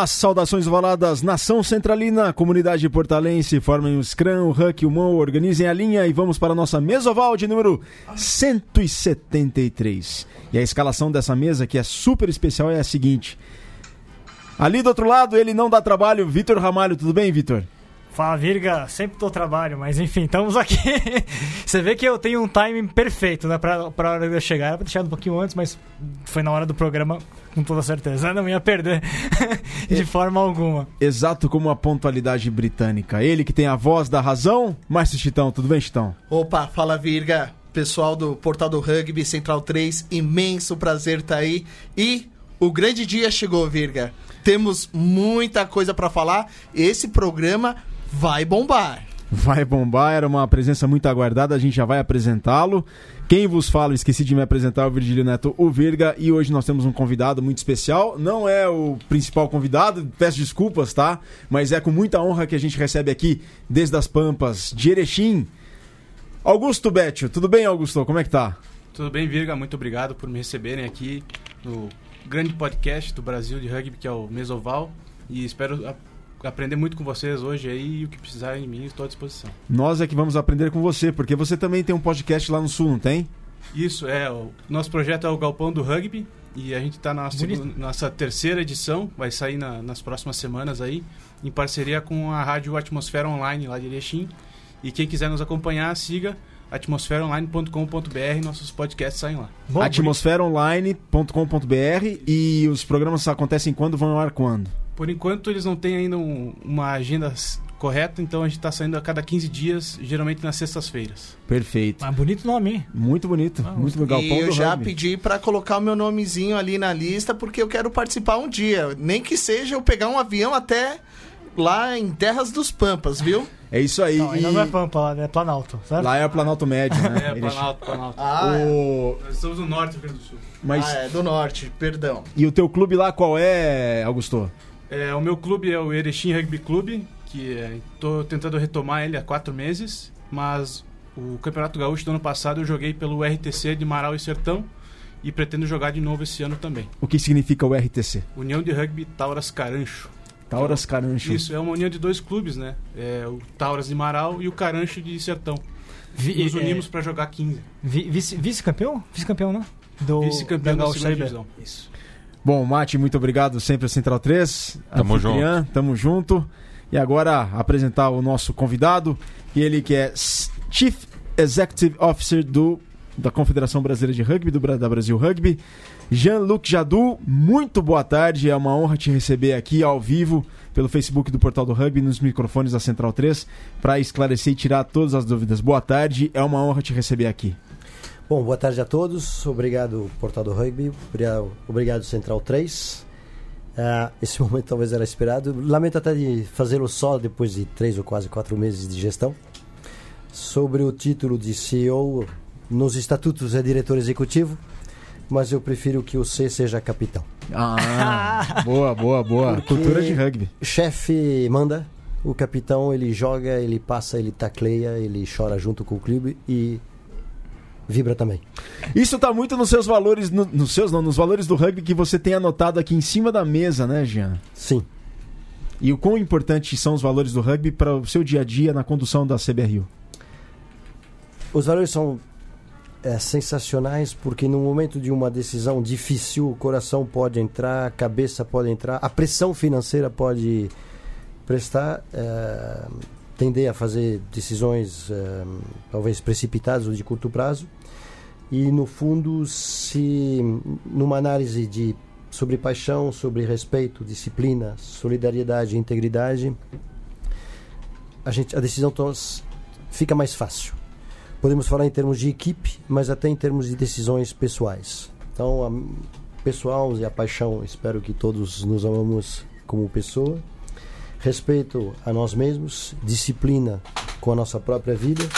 As saudações ovaladas, nação centralina, comunidade portalense, formem o Scrum, o Huck, o Mão, organizem a linha e vamos para a nossa mesoval de número 173. E a escalação dessa mesa, que é super especial, é a seguinte. Ali do outro lado, ele não dá trabalho, Vitor Ramalho, tudo bem, Vitor? Fala, Virga, sempre tô trabalho, mas enfim, estamos aqui. Você vê que eu tenho um timing perfeito, né, pra, pra hora de eu chegar. Era pra chegado um pouquinho antes, mas foi na hora do programa, com toda certeza. Eu não ia perder de forma alguma. Exato como a pontualidade britânica. Ele que tem a voz da razão, Márcio Chitão, tudo bem, Chitão? Opa, fala, Virga. Pessoal do Portal do Rugby, Central 3, imenso prazer estar tá aí. E o grande dia chegou, Virga. Temos muita coisa para falar. Esse programa vai bombar. Vai bombar, era uma presença muito aguardada, a gente já vai apresentá-lo. Quem vos fala, esqueci de me apresentar, o Virgílio Neto, o Virga, e hoje nós temos um convidado muito especial. Não é o principal convidado, peço desculpas, tá? Mas é com muita honra que a gente recebe aqui, desde as Pampas, de Erechim, Augusto Bétio. Tudo bem, Augusto? Como é que tá? Tudo bem, Virga, muito obrigado por me receberem aqui no grande podcast do Brasil de rugby, que é o Mesoval. E espero aprender muito com vocês hoje aí e o que precisarem de mim, estou à disposição. Nós é que vamos aprender com você, porque você também tem um podcast lá no Sul, não tem? Isso, é. O nosso projeto é o Galpão do Rugby e a gente está na nossa, nossa terceira edição, vai sair na, nas próximas semanas aí, em parceria com a Rádio Atmosfera Online lá de Erechim. E quem quiser nos acompanhar, siga atmosferaonline.com.br, nossos podcasts saem lá. atmosferaonline.com.br e os programas acontecem quando, vão ao ar quando? Por enquanto eles não têm ainda um, uma agenda correta, então a gente está saindo a cada 15 dias, geralmente nas sextas-feiras. Perfeito. Mas bonito nome, hein? Muito bonito. Ah, muito legal. E eu já rugby. pedi para colocar o meu nomezinho ali na lista, porque eu quero participar um dia. Nem que seja eu pegar um avião até lá em Terras dos Pampas, viu? É isso aí. Não, ainda não é Pampa, lá é Planalto, certo? Lá é o Planalto Médio, né? É, Planalto, Planalto. Ah, o... é. Nós estamos no norte do Rio Grande do Sul. Mas... Ah, é, do norte, perdão. E o teu clube lá qual é, Augusto? É, o meu clube é o Erechim Rugby Clube, que estou é, tentando retomar ele há quatro meses, mas o Campeonato Gaúcho do ano passado eu joguei pelo RTC de Marau e Sertão e pretendo jogar de novo esse ano também. O que significa o RTC? União de Rugby Tauras Carancho. Tauras Carancho. Isso, é uma união de dois clubes, né? É o Tauras de Marau e o Carancho de Sertão. Vi, Nos unimos é, para jogar 15. Vice-campeão? Vice-campeão, né? Vice-campeão da, da segunda divisão. Isso. Bom, Mate, muito obrigado sempre a Central 3. Tamo junto. Tamo junto. E agora apresentar o nosso convidado, ele que é Chief Executive Officer do, da Confederação Brasileira de Rugby, do, da Brasil Rugby, Jean-Luc Jadu. Muito boa tarde, é uma honra te receber aqui ao vivo pelo Facebook do Portal do Rugby, nos microfones da Central 3, para esclarecer e tirar todas as dúvidas. Boa tarde, é uma honra te receber aqui. Bom, boa tarde a todos. Obrigado, Portal do Rugby. Obrigado, Central 3. Uh, ah, esse momento talvez era esperado. Lamento até de fazê-lo só depois de três ou quase quatro meses de gestão. Sobre o título de CEO, nos estatutos é diretor executivo, mas eu prefiro que o C seja capitão. Ah, boa, boa, boa. Porque Cultura de rugby. Chefe manda, o capitão ele joga, ele passa, ele tacleia, ele chora junto com o clube e vibra também. Isso está muito nos seus valores, no, nos seus não, nos valores do rugby que você tem anotado aqui em cima da mesa, né, Jean? Sim. E o quão importantes são os valores do rugby para o seu dia a dia na condução da CBRU? Os valores são é, sensacionais porque no momento de uma decisão difícil o coração pode entrar, a cabeça pode entrar, a pressão financeira pode prestar. É, tender a fazer decisões eh, talvez precipitadas ou de curto prazo e no fundo se numa análise de sobre paixão, sobre respeito, disciplina, solidariedade, integridade, a gente a decisão fica mais fácil. Podemos falar em termos de equipe, mas até em termos de decisões pessoais. Então, a pessoal e a paixão, espero que todos nos amamos como pessoa respeito a nós mesmos, disciplina com a nossa própria vida,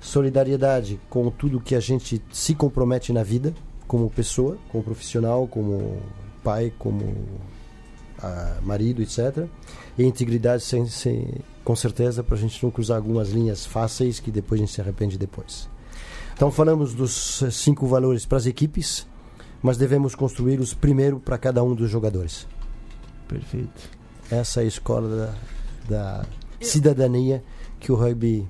solidariedade com tudo que a gente se compromete na vida, como pessoa, como profissional, como pai, como ah, marido, etc. E integridade, sem, sem, com certeza, para a gente não cruzar algumas linhas fáceis que depois a gente se arrepende depois. Então, falamos dos cinco valores para as equipes, mas devemos construí-los primeiro para cada um dos jogadores. Perfeito. Essa é a escola da, da cidadania que o rugby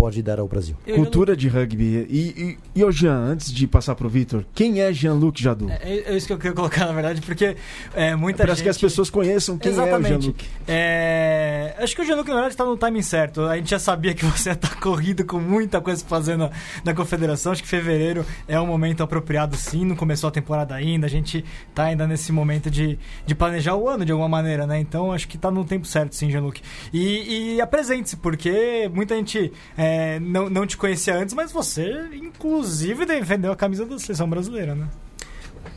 pode dar ao Brasil. Eu- Cultura de rugby. E, e, e ô Jean, antes de passar pro Vitor, quem é Jean-Luc Jadot? É, é isso que eu queria colocar, na verdade, porque é, muita Para gente... que as pessoas conheçam quem é o Exatamente. Jean-Luc. É, acho que o Gianluca, na verdade, está no timing certo. A gente já sabia que você está corrido com muita coisa fazer na, confederação. Acho que fevereiro é um momento apropriado, sim. Não começou a temporada ainda. A gente tá ainda nesse momento de, de planejar o ano de alguma maneira, né? Então acho que tá no tempo certo, sim, Gianluca. E, e apresente-se, porque muita gente é, não, não te conhecia antes, mas você, inclusive, defendeu a camisa da seleção brasileira, né?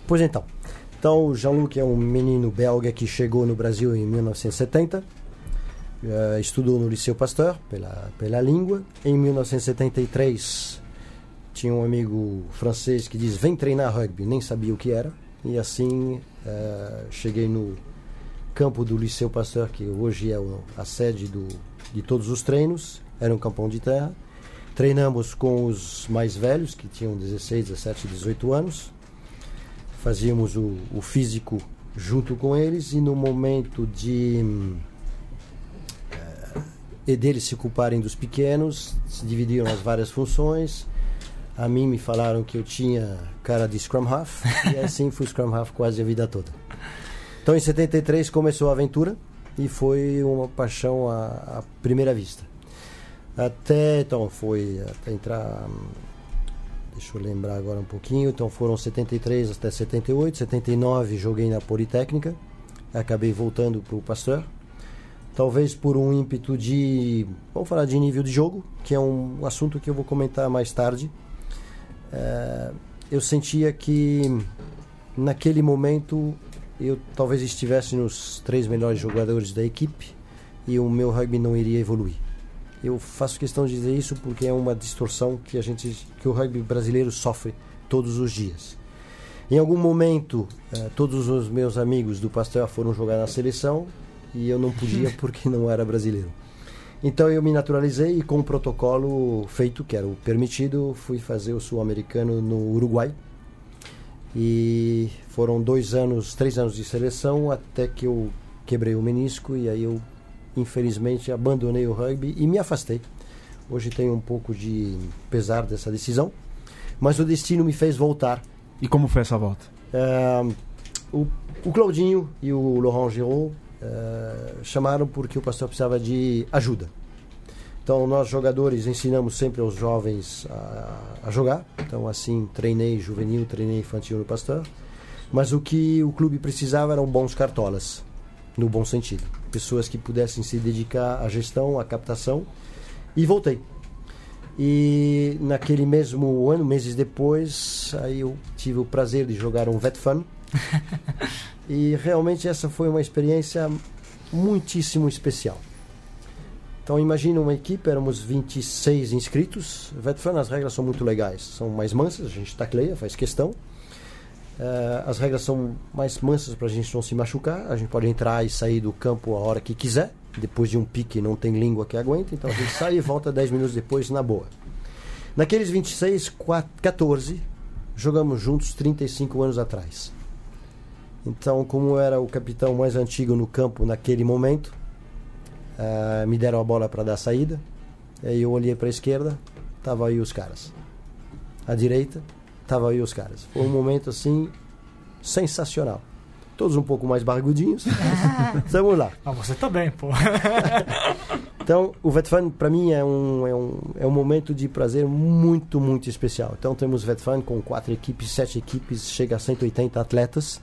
Pois então. Então, o Jean-Luc é um menino belga que chegou no Brasil em 1970. eh, estudou no Liceu Pasteur pela, pela língua. Em 1973, tinha um amigo francês que diz: Vem treinar rugby. Nem sabia o que era. E assim, eh, cheguei no campo do Liceu Pasteur, que hoje é a sede do, de todos os treinos. Era um campão de terra. Treinamos com os mais velhos, que tinham 16, 17, 18 anos. Fazíamos o, o físico junto com eles e no momento de eh, e deles se ocuparem dos pequenos se dividiram as várias funções. A mim me falaram que eu tinha cara de scrum half e assim fui scrum half quase a vida toda. Então em 73 começou a aventura e foi uma paixão à, à primeira vista até então foi até entrar Deixa eu lembrar agora um pouquinho. Então foram 73 até 78. 79 joguei na Politécnica. Acabei voltando para o Pasteur. Talvez por um ímpeto de. Vamos falar de nível de jogo, que é um assunto que eu vou comentar mais tarde. Eh, eu sentia que naquele momento eu talvez estivesse nos três melhores jogadores da equipe e o meu rugby não iria evoluir. Eu faço questão de dizer isso porque é uma distorção que a gente, que o rugby brasileiro sofre todos os dias. Em algum momento, eh, todos os meus amigos do Pasteur foram jogar na seleção e eu não podia porque não era brasileiro. Então eu me naturalizei e com o protocolo feito, que era o permitido, fui fazer o sul-americano no Uruguai. E foram dois anos, três anos de seleção até que eu quebrei o menisco e aí eu infelizmente abandonei o rugby e me afastei. Hoje tenho um pouco de pesar dessa decisão, mas o destino me fez voltar. E como foi essa volta? Ah, o, o Claudinho e o Laurent Giraud ah, chamaram porque o pastor precisava de ajuda. Então nós jogadores ensinamos sempre aos jovens a, a jogar. Então assim treinei juvenil, treinei infantil no pastor. Mas o que o clube precisava eram bons cartolas, no bom sentido. Pessoas que pudessem se dedicar à gestão, à captação. E voltei. E naquele mesmo ano, meses depois, aí eu tive o prazer de jogar um Vet Fun. e realmente essa foi uma experiência muitíssimo especial. Então imagina uma equipe, éramos 26 inscritos. Vet Fun, as regras são muito legais, são mais mansas, a gente tacleia, faz questão. Eh, as regras são mais mansas para a gente não se machucar. A gente pode entrar e sair do campo a hora que quiser. Depois de um pique, não tem língua que aguente. Então a gente sai e volta 10 minutos depois na boa. Naqueles 26, 4, 14, jogamos juntos 35 anos atrás. Então, como era o capitão mais antigo no campo naquele momento, eh, me deram a bola para dar saída. Aí eu olhei para a esquerda, tava aí os caras. À direita, tava aí os caras. Foi um momento assim sensacional. Todos um pouco mais barrigudinhos. Vamos lá. Ah, você tá bem, pô. Então, o VetFan para mim é um, é, um, é um momento de prazer muito, muito especial. Então, temos VetFan com quatro equipes, sete equipes, chega a 180 atletas.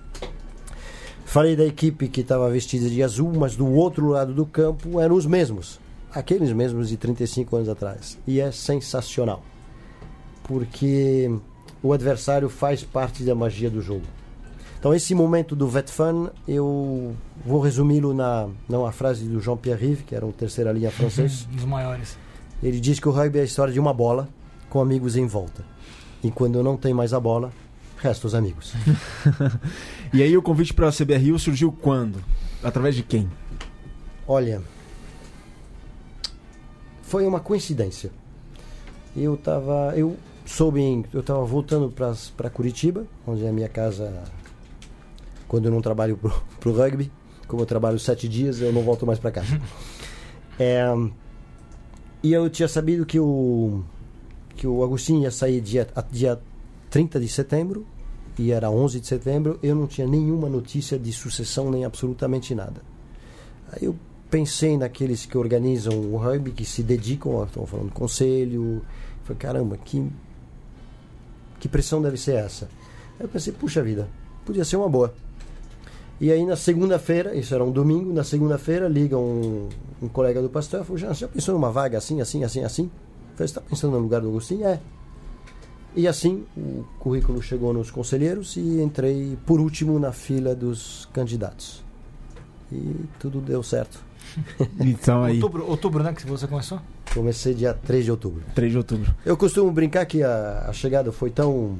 Falei da equipe que estava vestida de azul, mas do outro lado do campo eram os mesmos. Aqueles mesmos de 35 anos atrás. E é sensacional. Porque o adversário faz parte da magia do jogo. Então esse momento do VetFan, eu vou resumi-lo na numa frase do Jean-Pierre Rive, que era um terceira linha francês. Um dos maiores. Ele diz que o rugby é a história de uma bola com amigos em volta. E quando não tem mais a bola, resta os amigos. E aí o convite para a CBRU surgiu quando? Através de quem? Olha, foi uma coincidência. Eu tava, eu soube, em- eu estava voltando para Curitiba, onde é a minha casa quando eu não trabalho pro, pro rugby, como eu trabalho sete dias, eu não volto mais para casa. É, e eu tinha sabido que o, que o Agostinho ia sair dia, dia 30 de setembro, e era 11 de setembro, eu não tinha nenhuma notícia de sucessão, nem absolutamente nada. Aí eu pensei naqueles que organizam o rugby, que se dedicam, estão falando conselho. Falei, caramba, que, que pressão deve ser essa? Eu pensei, puxa vida, podia ser uma boa. E aí na segunda-feira, isso era um domingo, na segunda-feira liga um, um, colega do pastor e falou, já, já pensou numa vaga assim, assim, assim, assim? Falei, você está pensando no lugar do Agostinho? É. E assim o currículo chegou nos conselheiros e entrei por último na fila dos candidatos. E tudo deu certo. Então aí. Outubro, outubro, né? Que você começou? Comecei dia 3 de outubro. 3 de outubro. Eu costumo brincar que a, a chegada foi tão.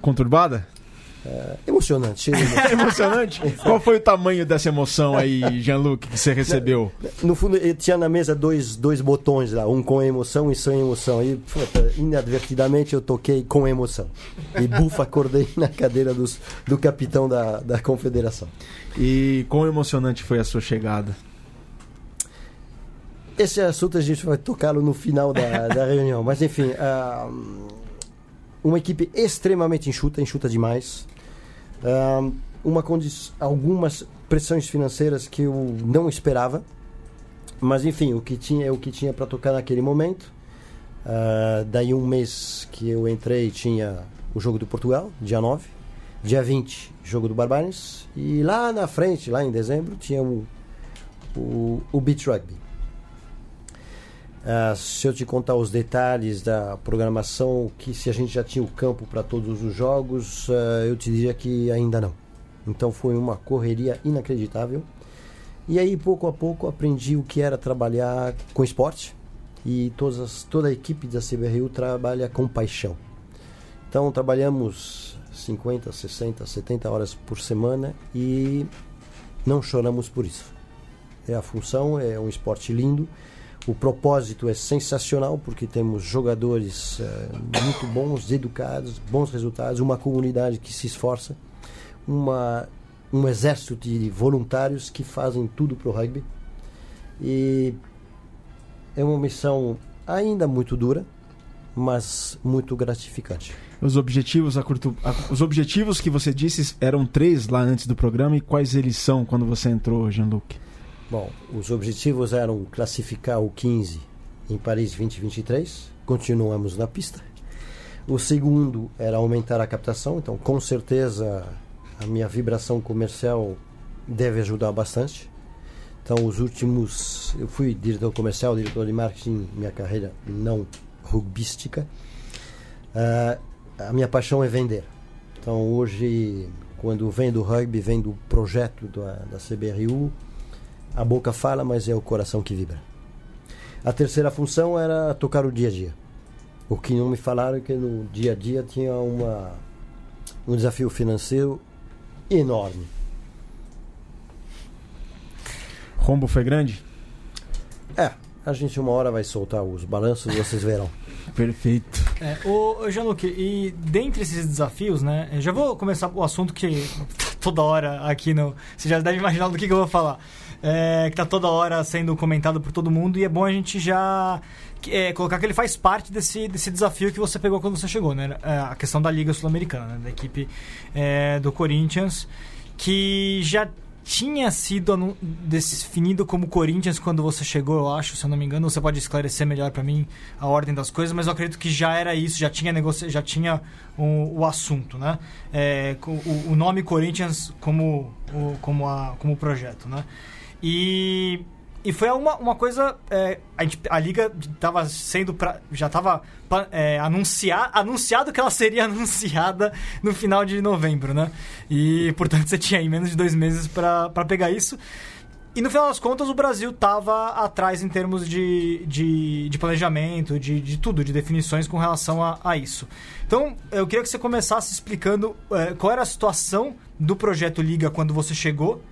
Conturbada? É, emocionante. emocionante? Qual foi o tamanho dessa emoção aí, Jean-Luc, que você recebeu? No fundo, tinha na mesa dois, dois botões lá, um com emoção e sem emoção. E, puta, inadvertidamente, eu toquei com emoção. E bufa, acordei na cadeira dos, do capitão da, da confederação. E quão emocionante foi a sua chegada? Esse assunto a gente vai tocá-lo no final da, da reunião. Mas, enfim, uh, uma equipe extremamente enxuta, enxuta demais. Uh, uma algumas pressões financeiras que eu não esperava. Mas, enfim, o que tinha é o que tinha para tocar naquele momento. Uh, daí um mês que eu entrei tinha o jogo do Portugal, dia 9. Dia 20, jogo do Barbarians. E lá na frente, lá em dezembro, tinha o, o, o Beach Rugby. Uh, se eu te contar os detalhes da programação, que se a gente já tinha o campo para todos os jogos, uh, eu te diria que ainda não. Então foi uma correria inacreditável. E aí, pouco a pouco, aprendi o que era trabalhar com esporte. E todas, toda a equipe da CBRU trabalha com paixão. Então, trabalhamos 50, 60, 70 horas por semana e não choramos por isso. É a função, é um esporte lindo o propósito é sensacional porque temos jogadores uh, muito bons, educados, bons resultados, uma comunidade que se esforça, uma, um exército de voluntários que fazem tudo para o rugby. E é uma missão ainda muito dura, mas muito gratificante. Os objetivos a curto, a, os objetivos que você disse eram três lá antes do programa e quais eles são quando você entrou, Jean-Luc? Bom, os objetivos eram classificar o 15 em Paris 2023, continuamos na pista. O segundo era aumentar a captação, então com certeza a minha vibração comercial deve ajudar bastante. Então, os últimos. Eu fui diretor comercial, diretor de marketing, minha carreira não rugbística. Uh, a minha paixão é vender. Então, hoje, quando vem do rugby, vem do projeto da, da CBRU, a boca fala, mas é o coração que vibra. A terceira função era tocar o dia a dia. O que não me falaram é que no dia a dia tinha uma, um desafio financeiro enorme. Rombo foi grande? É, a gente uma hora vai soltar os balanços, vocês verão. Perfeito. É, o Jean-Luc, e dentre esses desafios, né? Já vou começar o assunto que toda hora aqui no. Você já deve imaginar do que, que eu vou falar é, que está toda hora sendo comentado por todo mundo e é bom a gente já é, colocar que ele faz parte desse, desse desafio que você pegou quando você chegou, né? É, a questão da Liga Sul-Americana, né? da equipe é, do Corinthians, que já tinha sido definido como Corinthians quando você chegou, eu acho, se eu não me engano. Você pode esclarecer melhor para mim a ordem das coisas, mas eu acredito que já era isso, já tinha negocia já tinha o, o assunto, né? É, o, o, nome Corinthians como o, como a como projeto, né? E, e foi uma, uma coisa. É, a, gente, a liga estava sendo. Pra, já estava é, anunciar, anunciado que ela seria anunciada no final de novembro, né? E portanto você tinha aí menos de dois meses para pegar isso. E no final das contas, o Brasil estava atrás em termos de, de, de planejamento, de, de, tudo, de definições com relação a, a, isso. Então, eu queria que você começasse explicando é, qual era a situação do projeto Liga quando você chegou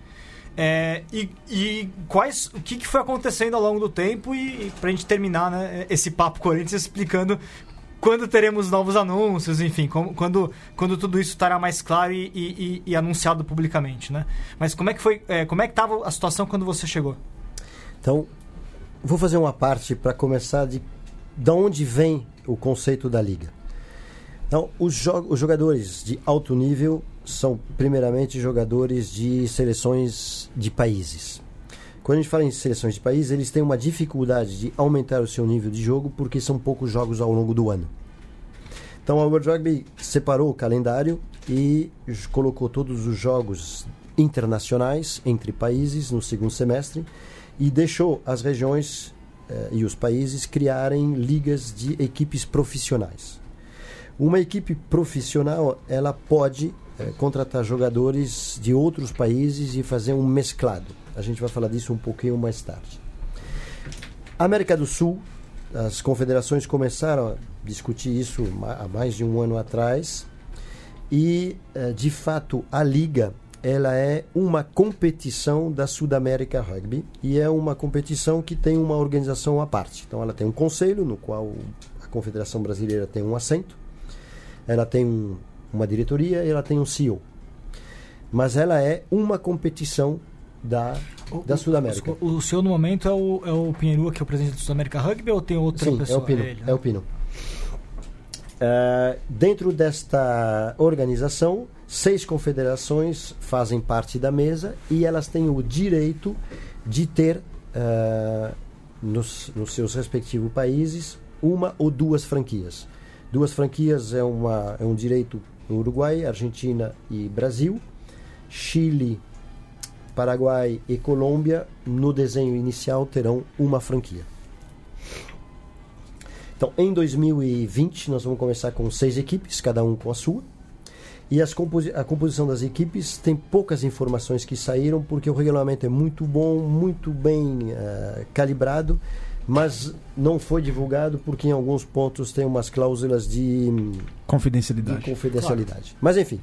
é, e, e, quais, o que, que, foi acontecendo ao longo do tempo e, e pra gente terminar né, esse papo Corinthians explicando quando teremos novos anúncios, enfim, como, quando, quando tudo isso estará mais claro e, e, e, anunciado publicamente, né? Mas como é que foi, é, como é que estava a situação quando você chegou? Então, vou fazer uma parte para começar de, de onde vem o conceito da liga. Então, os, jo os jogadores de alto nível são primeiramente jogadores de seleções de países. Quando a gente fala em seleções de países, eles têm uma dificuldade de aumentar o seu nível de jogo porque são poucos jogos ao longo do ano. Então a World Rugby separou o calendário e colocou todos os jogos internacionais entre países no segundo semestre e deixou as regiões eh, e os países criarem ligas de equipes profissionais. Uma equipe profissional ela pode eh, contratar jogadores de outros países e fazer um mesclado. A gente vai falar disso um pouquinho mais tarde. América do Sul, as confederações começaram a discutir isso há mais de um ano atrás e, eh, de fato, a liga ela é uma competição da Sudamérica Rugby e é uma competição que tem uma organização à parte. Então, ela tem um conselho no qual a Confederação Brasileira tem um assento, ela tem um, uma diretoria e ela tem um CEO. Mas ela é uma competição da, da Sudamérica. O, o, senhor, no momento, é o, é o Pinheiro, que é o presidente da Sudamérica Rugby, ou tem outra Sim, pessoa? é o Pino. É, ele, né? é o Pino. Uh, dentro desta organização, seis confederações fazem parte da mesa e elas têm o direito de ter, uh, nos, nos seus respectivos países, uma ou duas franquias. Duas franquias é, uma, é um direito Uruguai, Argentina e Brasil. Chile, Paraguai e Colômbia, no desenho inicial, terão uma franquia. Então, em 2020, nós vamos começar com seis equipes, cada um com a sua. E composi a composição das equipes tem poucas informações que saíram, porque o regulamento é muito bom, muito bem uh, calibrado mas não foi divulgado porque em alguns pontos tem umas cláusulas de confidencialidade. De confidencialidade. Claro. Mas enfim,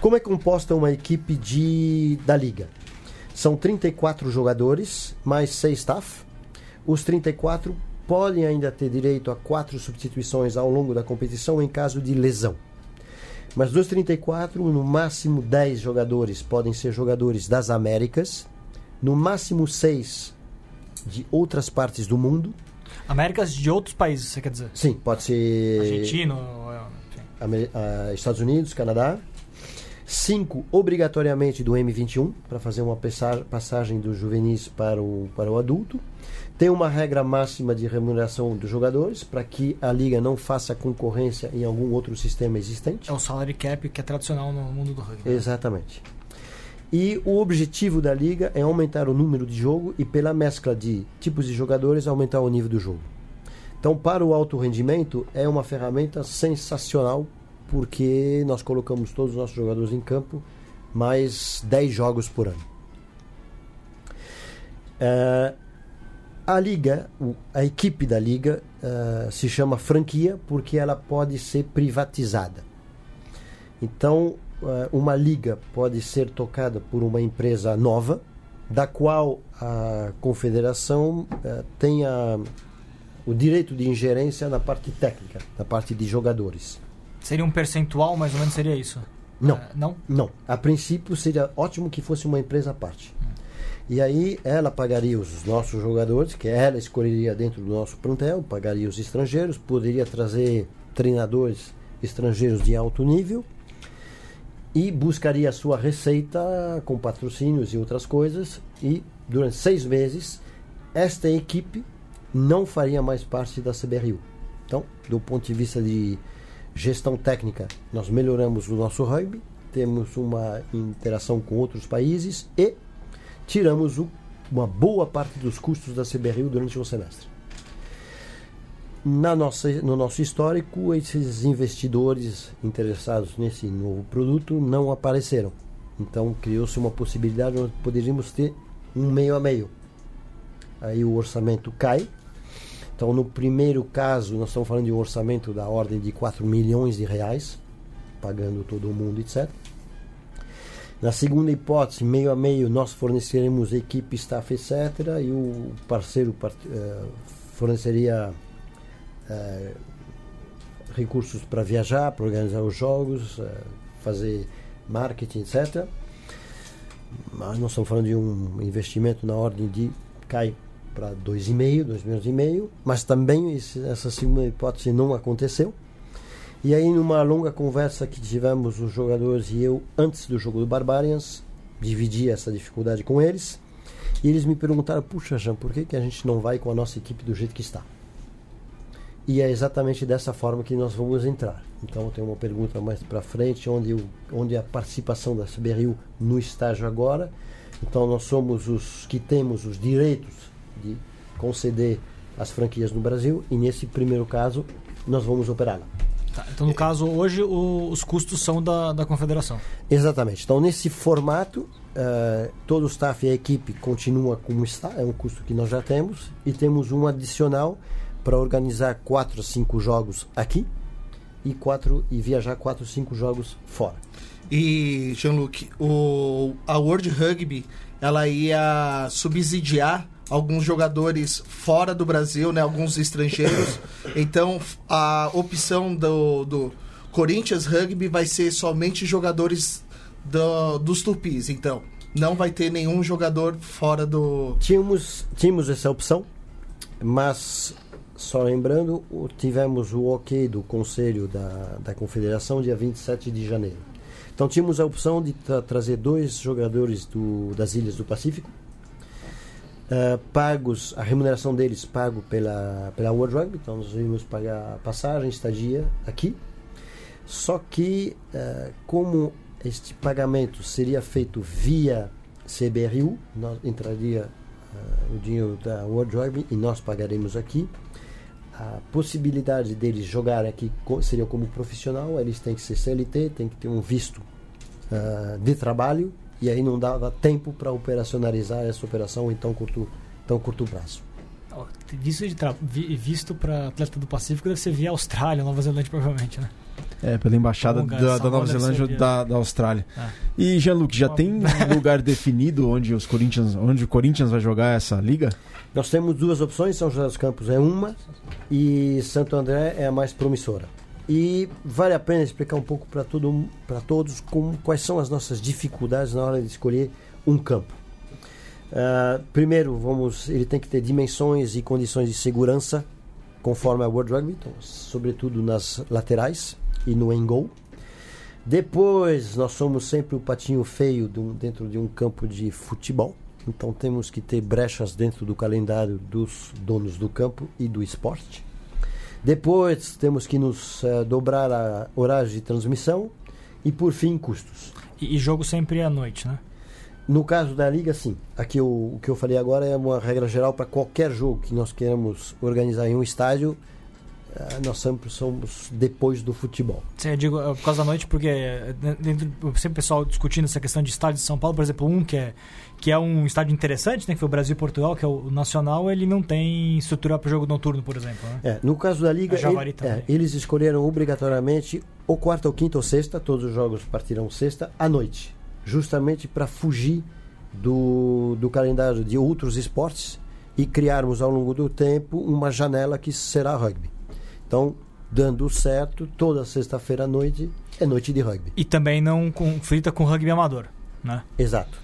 como é composta uma equipe de da liga? São 34 jogadores mais 6 staff. Os 34 podem ainda ter direito a quatro substituições ao longo da competição em caso de lesão. Mas dos 34, no máximo 10 jogadores podem ser jogadores das Américas, no máximo 6 de outras partes do mundo. Américas de outros países, você quer dizer? Sim, pode ser. Argentino, uh, Estados Unidos, Canadá. Cinco, obrigatoriamente do M21, para fazer uma passagem do juvenis para o, para o adulto. Tem uma regra máxima de remuneração dos jogadores, para que a liga não faça concorrência em algum outro sistema existente. É o salary cap que é tradicional no mundo do rugby. Né? Exatamente. E o objetivo da liga é aumentar o número de jogo e, pela mescla de tipos de jogadores, aumentar o nível do jogo. Então, para o alto rendimento, é uma ferramenta sensacional, porque nós colocamos todos os nossos jogadores em campo mais 10 jogos por ano. Uh, a liga, a equipe da liga, uh, se chama franquia porque ela pode ser privatizada. Então, eh, uma liga pode ser tocada por uma empresa nova, da qual a confederação uh, tenha o direito de ingerência na parte técnica, na parte de jogadores. Seria um percentual, mais ou menos seria isso? Não. Uh, não? Não. A princípio seria ótimo que fosse uma empresa à parte. Hum. E aí ela pagaria os nossos jogadores, que ela escolheria dentro do nosso plantel, pagaria os estrangeiros, poderia trazer treinadores estrangeiros de alto nível e buscaria a sua receita com patrocínios e outras coisas e durante seis meses esta equipe não faria mais parte da CBRU. Então, do ponto de vista de gestão técnica, nós melhoramos o nosso rugby, temos uma interação com outros países e tiramos o, uma boa parte dos custos da CBRU durante o semestre na nossa, no nosso histórico, esses investidores interessados nesse novo produto não apareceram. Então criou-se uma possibilidade onde poderíamos ter um meio a meio. Aí o orçamento cai. Então, no primeiro caso, nós estamos falando de um orçamento da ordem de 4 milhões de reais, pagando todo mundo, etc. Na segunda hipótese, meio a meio, nós forneceremos equipe, staff, etc. E o parceiro uh, forneceria uh, recursos para viajar, para organizar os jogos, eh, fazer marketing, etc. Mas nós estamos falando de um investimento na ordem de cai para 2,5, 2 milhões e meio, mas também essa segunda hipótese não aconteceu. E aí, numa longa conversa que tivemos os jogadores e eu antes do jogo do Barbarians, dividi essa dificuldade com eles. E eles me perguntaram: Puxa, Jean, por que, que a gente não vai com a nossa equipe do jeito que está? E é exatamente dessa forma que nós vamos entrar. Então, tem uma pergunta mais para frente, onde, o, onde a participação da CBRU no estágio agora. Então, nós somos os que temos os direitos de conceder as franquias no Brasil, e nesse primeiro caso, nós vamos operá-la. Tá, então, no caso, hoje o, os custos são da, da confederação. Exatamente. Então, nesse formato, uh, todo o staff e a equipe continua como está, é um custo que nós já temos, e temos um adicional para organizar quatro, cinco jogos aqui e quatro e viajar quatro, cinco jogos fora. E, Jean-Luc, o, a World Rugby ela ia subsidiar alguns jogadores fora do Brasil, né, alguns estrangeiros. Então, a opção do, do Corinthians Rugby vai ser somente jogadores do, dos Tupis. Então, não vai ter nenhum jogador fora do. Tínhamos, tínhamos essa opção, mas só lembrando, tivemos o ok do Conselho da, da Confederação dia 27 de janeiro. Então tínhamos a opção de tra trazer dois jogadores do, das Ilhas do Pacífico, uh, pagos, a remuneração deles pago pela, pela World Rugby, então nós íamos pagar passagem, estadia aqui. Só que, uh, como este pagamento seria feito via CBRU, nós entraria uh, o dinheiro da World Rugby e nós pagaremos aqui. A possibilidade deles jogarem aqui seria como profissional, eles têm que ser CLT, têm que ter um visto de trabalho e aí não dava tempo para operacionalizar essa operação em tão curto, tão curto prazo. Visto, visto para atleta do Pacífico deve ser via Austrália, Nova Zelândia, provavelmente, né? É, pela embaixada da, da, Nova Zelândia ou da, da Austrália. Ah. E Jean-Luc, já tem lugar definido onde os Corinthians, onde o Corinthians vai jogar essa liga? Nós temos duas opções, São José dos Campos é uma e Santo André é a mais promissora. E vale a pena explicar um pouco para todo, todos como, quais são as nossas dificuldades na hora de escolher um campo. Uh, primeiro, vamos, ele tem que ter dimensões e condições de segurança conforme a World Rugby, então, sobretudo nas laterais e no end Depois, nós somos sempre o patinho feio de dentro de um campo de futebol. Então, temos que ter brechas dentro do calendário dos donos do campo e do esporte. Depois temos que nos uh, dobrar a horário de transmissão e por fim custos. E, e, jogo sempre à noite, né? No caso da liga, sim. Aqui o, o que eu falei agora é uma regra geral para qualquer jogo que nós queremos organizar em um estádio. Uh, nós sempre somos depois do futebol. Sim, eu digo por causa da noite porque dentro, sempre o pessoal discutindo essa questão de estádio de São Paulo, por exemplo, um que é que é um estádio interessante, né, que foi o Brasil e Portugal, que é o Nacional, ele não tem estrutura para jogo noturno, por exemplo. Né? É, no caso da Liga, ele, é, eles escolheram obrigatoriamente ou quarta, ou quinta ou sexta, todos os jogos partirão sexta, à noite, justamente para fugir do, do calendário de outros esportes e criarmos ao longo do tempo uma janela que será rugby. Então, dando certo, toda sexta-feira à noite é noite de rugby. E também não conflita com rugby amador, né? Exato.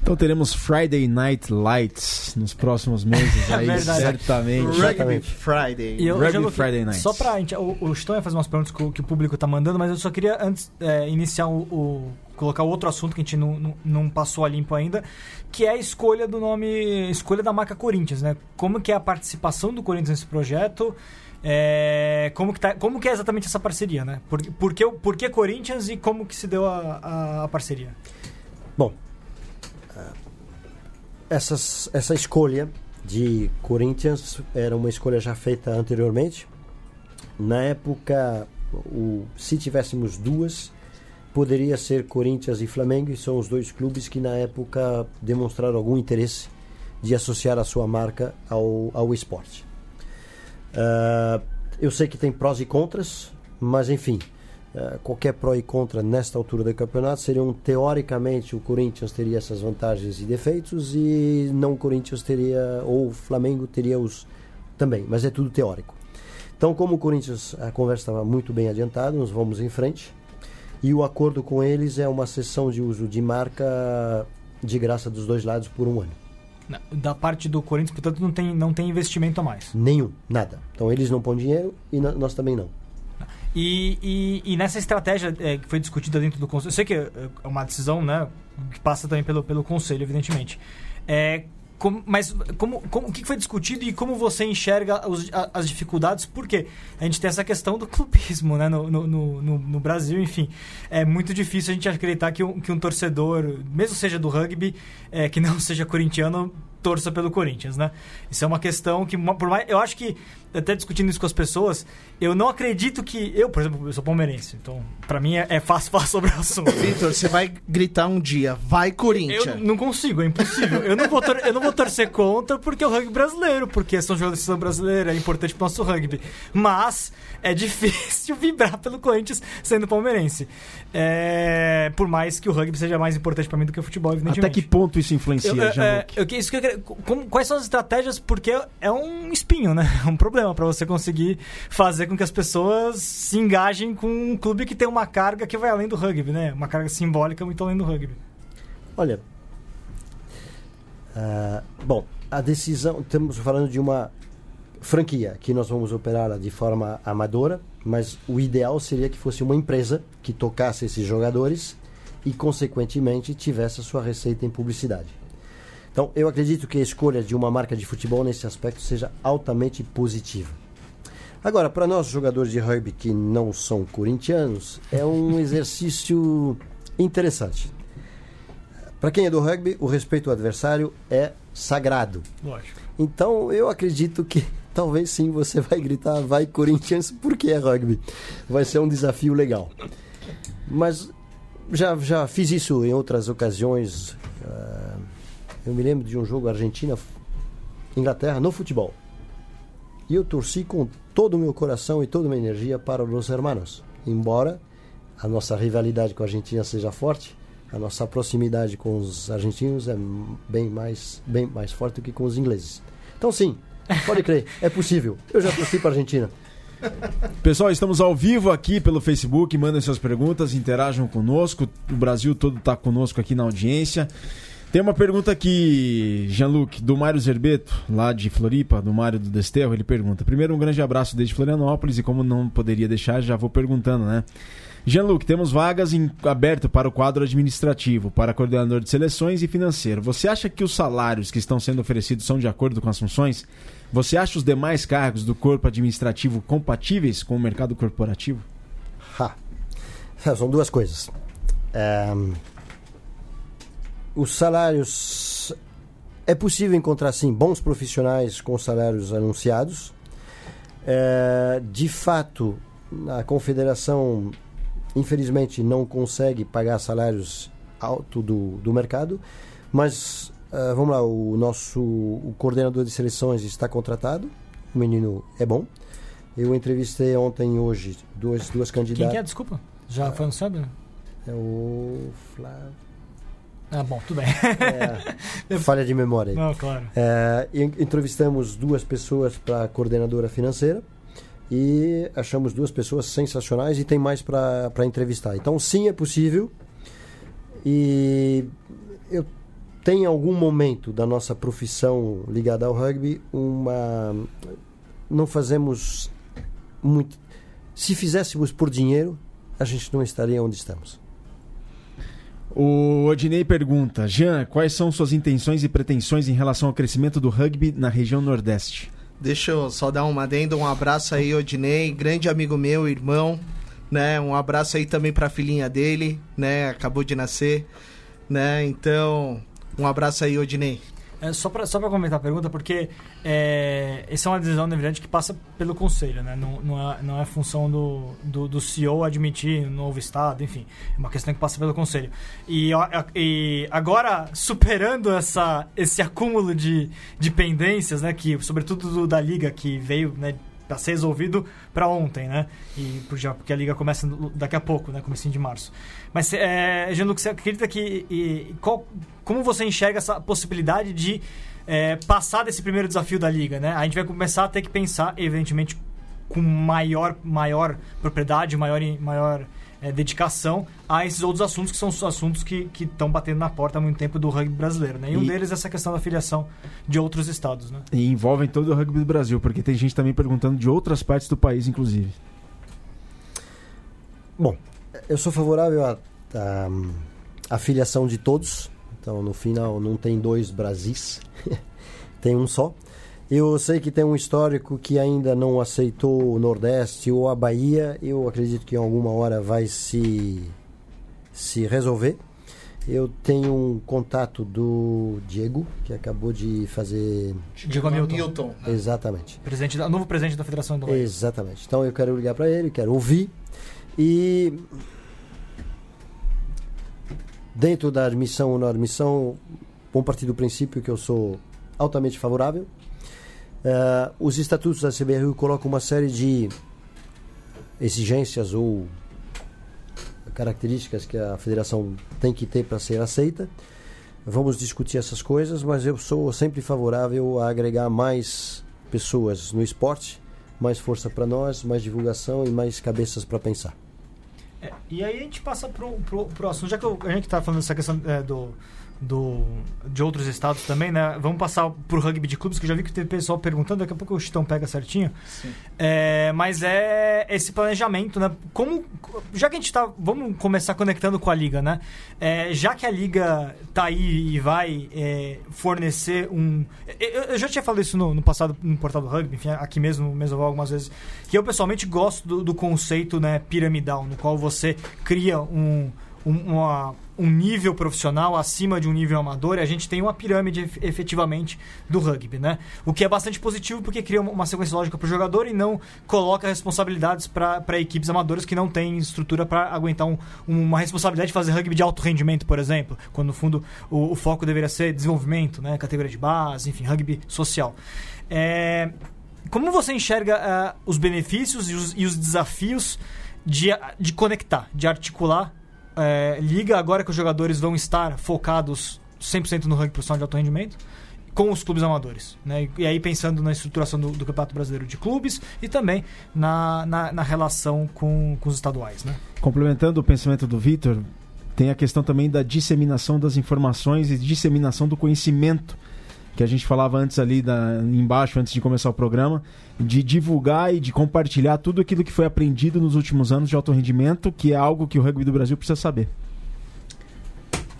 Então teremos Friday Night Lights nos próximos meses aí, é certamente. Rugby Friday. E eu, Rugby eu Friday Night. Só pra gente, o, o Stone ia fazer umas perguntas que o, que o público tá mandando, mas eu só queria antes é, iniciar o, o, colocar outro assunto que a gente não, não, não, passou a limpo ainda, que é a escolha do nome, escolha da marca Corinthians, né? Como que é a participação do Corinthians nesse projeto? É, como, que tá, como que é exatamente essa parceria, né? Por, por, que, por que Corinthians e como que se deu a, a, a parceria? Bom, essas, essa escolha de Corinthians era uma escolha já feita anteriormente. Na época, o, se tivéssemos duas, poderia ser Corinthians e Flamengo, e são os dois clubes que na época demonstraram algum interesse de associar a sua marca ao, ao esporte. Uh, eu sei que tem prós e contras, mas enfim, eh, qualquer pró e contra nesta altura do campeonato seriam teoricamente o Corinthians teria essas vantagens e defeitos e não o Corinthians teria ou o Flamengo teria os também, mas é tudo teórico. Então, como o Corinthians, a conversa estava muito bem adiantada, nós vamos em frente. E o acordo com eles é uma sessão de uso de marca de graça dos dois lados por um ano. Da parte do Corinthians, portanto, não tem, não tem investimento a mais. Nenhum, nada. Então eles não põem dinheiro e nós também não. E, e, e nessa estratégia é, que foi discutida dentro do conselho, eu sei que é, é uma decisão né, que passa também pelo, pelo conselho, evidentemente. É, como, mas como, como, o que foi discutido e como você enxerga os, as dificuldades? Porque a gente tem essa questão do clubismo né? no, no, no, no, Brasil, enfim. É muito difícil a gente acreditar que um, que um torcedor, mesmo seja do rugby, é, que não seja corintiano, torça pelo Corinthians, né? Isso é uma questão que, por mais, eu acho que até discutindo isso com as pessoas, eu não acredito que eu, por exemplo, eu sou palmeirense, então para mim é, é, fácil falar sobre o assunto. Vitor, você vai gritar um dia, vai Corinthians. Eu não consigo, é impossível. eu não vou eu não vou torcer contra porque é o rugby brasileiro, porque são jogadores brasileira, é importante pro nosso rugby. Mas é difícil vibrar pelo Corinthians sendo palmeirense. É, por mais que o rugby seja mais importante para mim do que o futebol, evidentemente. Até que ponto isso influencia, eu, é, eu, isso que eu, como, Quais são as estratégias? Porque é um espinho, né? É um problema para você conseguir fazer com que as pessoas se engajem com um clube que tem uma carga que vai além do rugby, né? Uma carga simbólica muito além do rugby. Olha, uh, bom, a decisão, estamos falando de uma franquia que nós vamos operar de forma amadora, mas o ideal seria que fosse uma empresa que tocasse esses jogadores e, consequentemente, tivesse a sua receita em publicidade. Então, eu acredito que a escolha de uma marca de futebol nesse aspecto seja altamente positiva. Agora, para nós jogadores de rugby que não são corintianos, é um exercício interessante. Para quem é do rugby, o respeito ao adversário é sagrado. Lógico. Então, eu acredito que talvez sim você vai gritar vai Corinthians porque é rugby. Vai ser um desafio legal. Mas já, já fiz isso em outras ocasiões. Uh, eu me lembro de um jogo Argentina-Inglaterra no futebol. E eu torci com todo o meu coração e toda a minha energia para os hermanos. Embora a nossa rivalidade com a Argentina seja forte, a nossa proximidade com os argentinos é bem mais, bem mais forte do que com os ingleses. Então, sim, Pode crer, é possível. Eu já torci para Argentina. Pessoal, estamos ao vivo aqui pelo Facebook. Mandem suas perguntas, interajam conosco. O Brasil todo está conosco aqui na audiência. Tem uma pergunta aqui, Jean-Luc, do Mário Zerbeto, lá de Floripa, do Mário do Desterro. Ele pergunta: primeiro, um grande abraço desde Florianópolis. E como não poderia deixar, já vou perguntando, né? Jean-Luc, temos vagas em aberto para o quadro administrativo, para coordenador de seleções e financeiro. Você acha que os salários que estão sendo oferecidos são de acordo com as funções? Você acha os demais cargos do corpo administrativo compatíveis com o mercado corporativo? Ha. São duas coisas. É... Os salários. É possível encontrar, sim, bons profissionais com salários anunciados. É... De fato, a confederação, infelizmente, não consegue pagar salários alto do, do mercado, mas Uh, vamos lá, o nosso o coordenador de seleções está contratado, o menino é bom. Eu entrevistei ontem e hoje duas, duas candidatas. Quem que é? Desculpa. Já uh, foi anunciado? É o Flávio. Ah, bom, tudo bem. É, falha de memória. Não, claro. É, entrevistamos duas pessoas para a coordenadora financeira e achamos duas pessoas sensacionais e tem mais para entrevistar. Então, sim, é possível. E eu tem algum momento da nossa profissão ligada ao rugby uma não fazemos muito se fizéssemos por dinheiro a gente não estaria onde estamos o Odinei pergunta Jean quais são suas intenções e pretensões em relação ao crescimento do rugby na região nordeste? Deixa eu só dar uma adenda um abraço aí Odinei grande amigo meu irmão né? Um abraço aí também para a filhinha dele né? Acabou de nascer né? Então um abraço aí, Odinei. É, só para só comentar a pergunta, porque é, essa é uma decisão, verdade, que passa pelo conselho, né? não, não, é, não é função do, do, do CEO admitir um novo Estado, enfim, é uma questão que passa pelo conselho. E, e agora, superando essa, esse acúmulo de, de pendências, né, que, sobretudo do, da Liga, que veio né, para ser resolvido para ontem, né? E já porque a liga começa daqui a pouco, né? Comecinho de março. Mas é, Jean-Luc, você acredita que e, qual, como você enxerga essa possibilidade de é, passar desse primeiro desafio da liga, né? A gente vai começar a ter que pensar, evidentemente, com maior, maior propriedade, maior, maior é, dedicação a esses outros assuntos que são os assuntos que estão batendo na porta há muito tempo do rugby brasileiro. Né? E, e um deles é essa questão da filiação de outros estados. Né? E envolvem todo o rugby do Brasil, porque tem gente também perguntando de outras partes do país, inclusive. Bom, eu sou favorável à, à, filiação de todos. Então, no final, não tem dois Brasis, tem um só. Eu sei que tem um histórico que ainda não aceitou o Nordeste ou a Bahia. Eu acredito que em alguma hora vai se, se resolver. Eu tenho um contato do Diego, que acabou de fazer. Diego Hamilton. Hamilton. Exatamente. Presidente da, novo presidente da Federação do Exatamente. Então eu quero ligar para ele, quero ouvir. E. Dentro da admissão ou não admissão, vamos partir do princípio que eu sou altamente favorável Uh, os estatutos da CBRU colocam uma série de exigências ou características que a federação tem que ter para ser aceita. Vamos discutir essas coisas, mas eu sou sempre favorável a agregar mais pessoas no esporte, mais força para nós, mais divulgação e mais cabeças para pensar. É, e aí a gente passa para o assunto, já que a gente está falando dessa questão é, do do, de outros estados também, né? Vamos passar pro rugby de clubes, que eu já vi que teve pessoal perguntando, daqui a pouco o Chitão pega certinho. É, mas é esse planejamento, né? Como, já que a gente tá. Vamos começar conectando com a liga, né? É, já que a liga tá aí e vai é, fornecer um. Eu, eu, já tinha falado isso no, no, passado no portal do rugby, enfim, aqui mesmo, mesmo algumas vezes, que eu pessoalmente gosto do, do conceito né, piramidal, no qual você cria um, uma um nível profissional acima de um nível amador e a gente tem uma pirâmide efetivamente do rugby, né? O que é bastante positivo porque cria uma sequência lógica para o jogador e não coloca responsabilidades para equipes amadoras que não têm estrutura para aguentar um, uma responsabilidade de fazer rugby de alto rendimento, por exemplo, quando no fundo o, o foco deveria ser desenvolvimento, né? Categoria de base, enfim, rugby social. É, como você enxerga uh, os benefícios e os, e os desafios de, de conectar, de articular é, liga agora que os jogadores vão estar focados 100% no rugby profissional de alto rendimento com os clubes amadores. Né? E aí pensando na estruturação do, do Campeonato Brasileiro de Clubes e também na, na, na relação com, com os estaduais. Né? Complementando o pensamento do Vitor, tem a questão também da disseminação das informações e disseminação do conhecimento que a gente falava antes ali da, embaixo, antes de começar o programa, de divulgar e de compartilhar tudo aquilo que foi aprendido nos últimos anos de alto rendimento, que é algo que o rugby do Brasil precisa saber.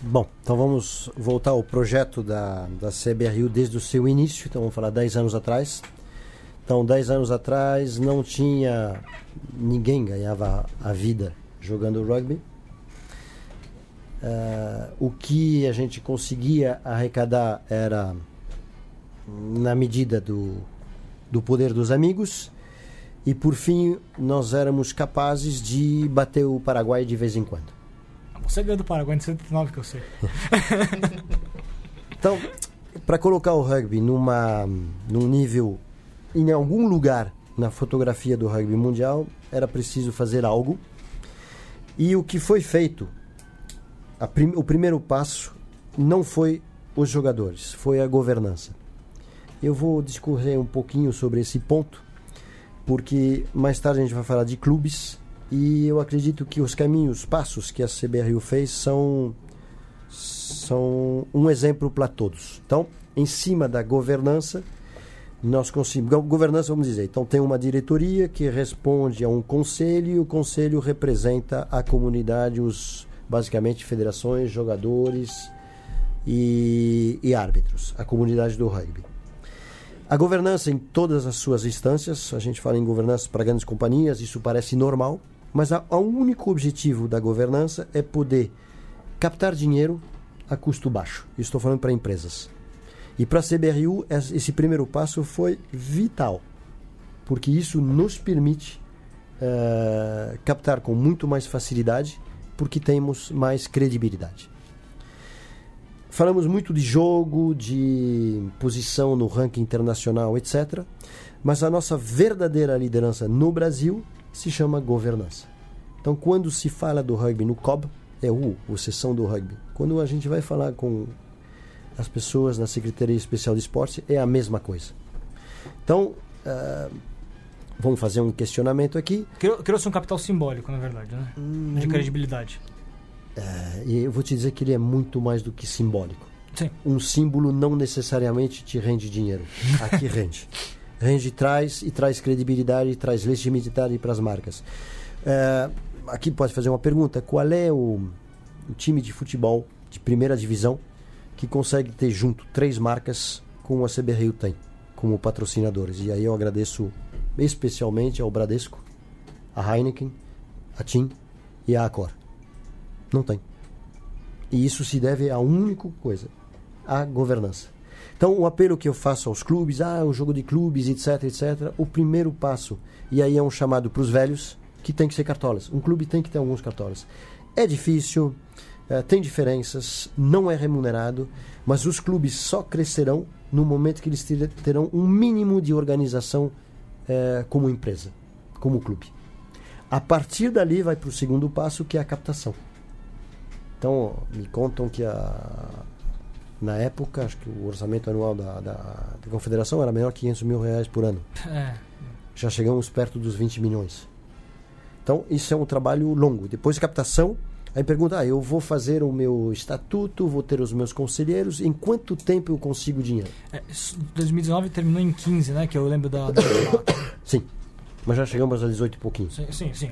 Bom, então vamos voltar ao projeto da, da CBRU desde o seu início, então vamos falar 10 anos atrás. Então, 10 anos atrás não tinha. ninguém ganhava a vida jogando rugby. Uh, o que a gente conseguia arrecadar era na medida do, do poder dos amigos. E por fim, nós éramos capazes de bater o Paraguai de vez em quando. Você ganhou do Paraguai em 79, que eu sei. então, para colocar o rugby numa, num nível, em algum lugar na fotografia do rugby mundial, era preciso fazer algo. E o que foi feito, prim, o primeiro passo, não foi os jogadores, foi a governança. Eu vou discorrer um pouquinho sobre esse ponto, porque mais tarde a gente vai falar de clubes e eu acredito que os caminhos, passos que a CBRU fez são são um exemplo para todos. Então, em cima da governança, nós conseguimos governança, vamos dizer. Então, tem uma diretoria que responde a um conselho e o conselho representa a comunidade, os basicamente federações, jogadores e, e árbitros, a comunidade do rugby. A governança em todas as suas instâncias, a gente fala em governança para grandes companhias, isso parece normal, mas o único objetivo da governança é poder captar dinheiro a custo baixo. Estou falando para empresas. E para a CBRU, esse primeiro passo foi vital, porque isso nos permite uh, captar com muito mais facilidade, porque temos mais credibilidade. Falamos muito de jogo, de posição no ranking internacional, etc. Mas a nossa verdadeira liderança no Brasil se chama governança. Então, quando se fala do rugby no COB, é o, o sessão do rugby. Quando a gente vai falar com as pessoas na Secretaria Especial de Esporte, é a mesma coisa. Então, uh, vamos fazer um questionamento aqui. Criou- Criou-se um capital simbólico, na verdade, né? De credibilidade. É, e eu vou te dizer que ele é muito mais do que simbólico. Sim. Um símbolo não necessariamente te rende dinheiro. Aqui rende. Rende traz e traz credibilidade, traz legitimidade para as marcas. É, aqui pode fazer uma pergunta: qual é o, o time de futebol de primeira divisão que consegue ter junto três marcas como a CB Rio tem, como patrocinadores? E aí eu agradeço especialmente ao Bradesco, a Heineken, a TIM e a Accor. Não tem. E isso se deve a única coisa: a governança. Então, o apelo que eu faço aos clubes, ah, o jogo de clubes, etc, etc, o primeiro passo, e aí é um chamado para os velhos, que tem que ser cartolas. Um clube tem que ter alguns cartolas. É difícil, eh, tem diferenças, não é remunerado, mas os clubes só crescerão no momento que eles ter- terão um mínimo de organização eh, como empresa, como clube. A partir dali vai para o segundo passo, que é a captação. Então, me contam que a, na época, acho que o orçamento anual da, da, da confederação era menor que 500 mil reais por ano. É. Já chegamos perto dos 20 milhões. Então, isso é um trabalho longo. Depois de captação, aí pergunta, ah, eu vou fazer o meu estatuto, vou ter os meus conselheiros, em quanto tempo eu consigo dinheiro? É, isso, 2019 terminou em 15, né? Que eu lembro da. da... Sim, mas já chegamos a 18 e pouquinho. sim, sim, sim.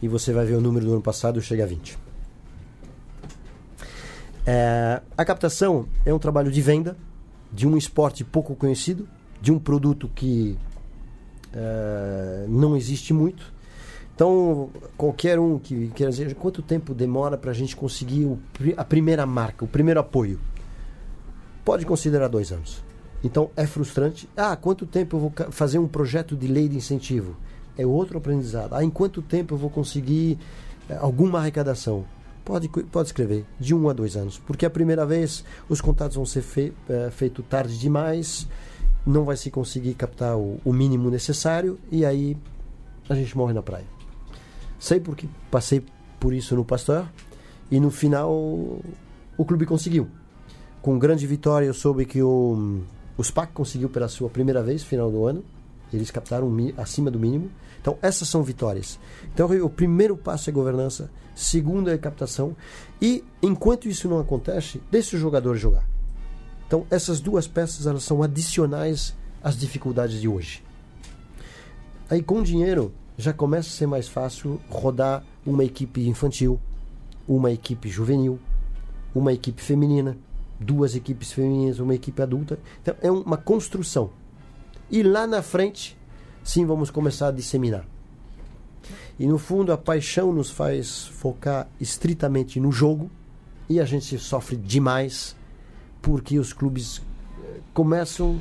e você vai ver o número do ano passado chega a 20. É, a captação é um trabalho de venda de um esporte pouco conhecido, de um produto que é, não existe muito. Então, qualquer um que queira dizer quanto tempo demora para a gente conseguir o a primeira marca, o primeiro apoio, pode considerar dois anos. Então, é frustrante. Ah, quanto tempo eu vou fazer um projeto de lei de incentivo? É outro aprendizado. Ah, em quanto tempo eu vou conseguir eh, alguma arrecadação? Pode, pode escrever, de um a dois anos. Porque a primeira vez os contatos vão ser fei, eh, feitos tarde demais, não vai se conseguir captar o, o mínimo necessário e aí a gente morre na praia. Sei porque passei por isso no Pasteur e no final o clube conseguiu. Com grande vitória eu soube que o, o SPAC conseguiu pela sua primeira vez, final do ano. Eles captaram acima do mínimo. Então, essas são vitórias. Então, o primeiro passo é governança, segundo é captação. E, enquanto isso não acontece, deixe o jogador jogar. Então, essas duas peças elas são adicionais às dificuldades de hoje. Aí, com dinheiro, já começa a ser mais fácil rodar uma equipe infantil, uma equipe juvenil, uma equipe feminina, duas equipes femininas, uma equipe adulta. Então, é uma construção. E lá na frente, sim, vamos começar a disseminar. E no fundo, a paixão nos faz focar estritamente no jogo e a gente sofre demais porque os clubes eh, começam,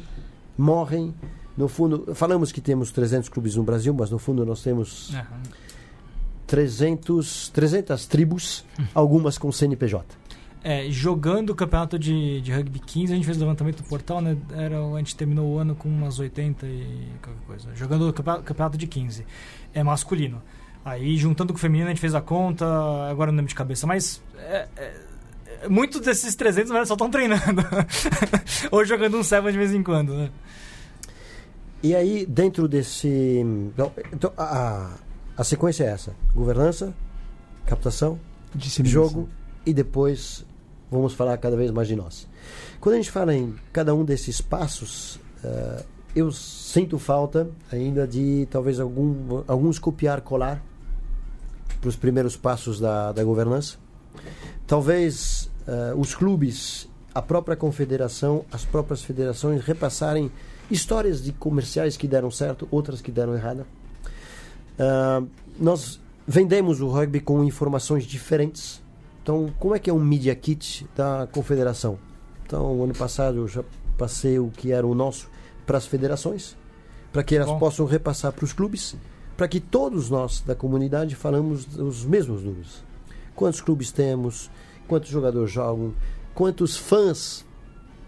morrem. No fundo, falamos que temos 300 clubes no Brasil, mas no fundo nós temos É. 300, 300 tribos, algumas com CNPJ. É, jogando o campeonato de, de rugby 15, a gente fez o levantamento do portal, né? Era, a gente terminou o ano com umas 80 e qualquer coisa. Jogando o campe- campeonato de 15. É masculino. Aí, juntando com o feminino, a gente fez a conta, agora não lembro de cabeça, mas. É, é, é, muitos desses 300 na verdade, só estão treinando. Ou jogando um 7 de vez em quando, né? E aí, dentro desse. Então, então, a, a- sequência é essa: governança, captação, jogo e depois vamos falar cada vez mais de nós. Quando a gente fala em cada um desses passos, eh, eu sinto falta ainda de talvez algum, alguns copiar colar para os primeiros passos da, da governança. Talvez eh, os clubes, a própria confederação, as próprias federações repassarem histórias de comerciais que deram certo, outras que deram errado. Ah, nós vendemos o rugby com informações diferentes. Então, como é que é um media kit da confederação? Então, ano passado eu já passei o que era o nosso para as federações, para que elas Bom. possam repassar para os clubes, para que todos nós da comunidade falamos os mesmos números. Quantos clubes temos? Quantos jogadores jogam? Quantos fãs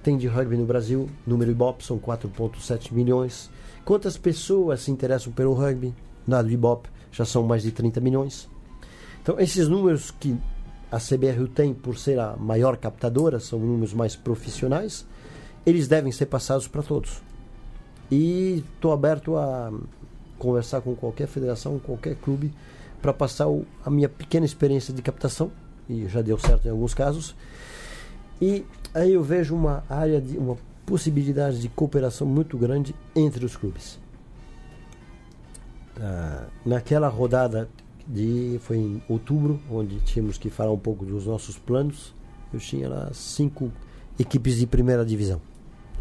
tem de rugby no Brasil? Número Ibope são 4,7 milhões. Quantas pessoas se interessam pelo rugby? Na do Ibope já são mais de 30 milhões. Então, esses números que a CBRU tem por ser a maior captadora, são números mais profissionais, eles devem ser passados para todos. E estou aberto a, conversar com qualquer federação, qualquer clube, para passar o, a minha pequena experiência de captação, e já deu certo em alguns casos. E aí eu vejo uma área de uma possibilidade de cooperação muito grande entre os clubes. Ah, naquela rodada de foi em outubro, onde tínhamos que falar um pouco dos nossos planos, eu tinha lá cinco equipes de primeira divisão.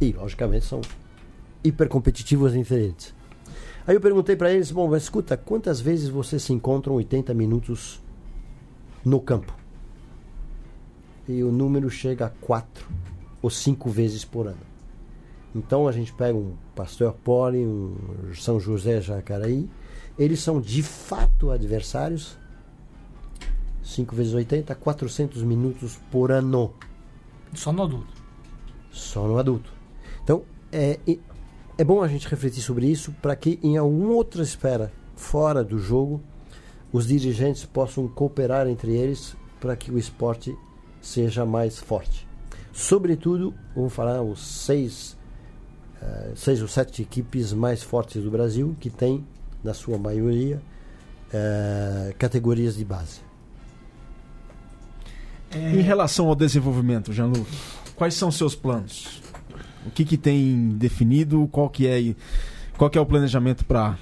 E, logicamente, são hiper competitivas e diferentes. Aí eu perguntei para eles: bom, mas escuta, quantas vezes vocês se encontram 80 minutos no campo? E o número chega a quatro ou cinco vezes por ano. Então a gente pega um Pastor Poli, um São José Jacaraí, eles são de fato adversários. 5 vezes 80, 400 minutos por ano. Só no adulto. Só no adulto. Então, é, é bom a gente refletir sobre isso para que em alguma outra esfera fora do jogo os dirigentes possam cooperar entre eles para que o esporte seja mais forte. Sobretudo, vamos falar os seis, uh, seis ou sete equipes mais fortes do Brasil que têm, na sua maioria, uh, categorias de base. É... Em relação ao desenvolvimento, Jean-Luc, quais são seus planos? O que, que tem definido? Qual que é, qual que é o planejamento para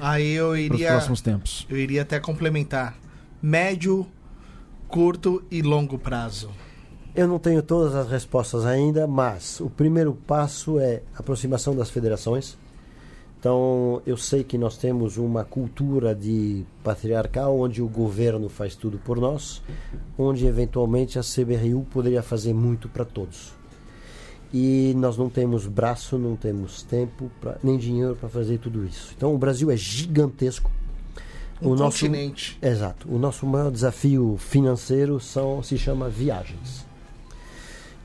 Aí eu iria. Os próximos tempos. Eu iria até complementar. Médio, curto e longo prazo. Eu não tenho todas as respostas ainda, mas o primeiro passo é aproximação das federações. Então, eu sei que nós temos uma cultura de patriarcal onde o governo faz tudo por nós, onde eventualmente a CBRU poderia fazer muito para todos e nós não temos braço, não temos tempo, pra, nem dinheiro para fazer tudo isso. Então o Brasil é gigantesco. Um o continente. Nosso, exato. O nosso maior desafio financeiro são, se chama viagens.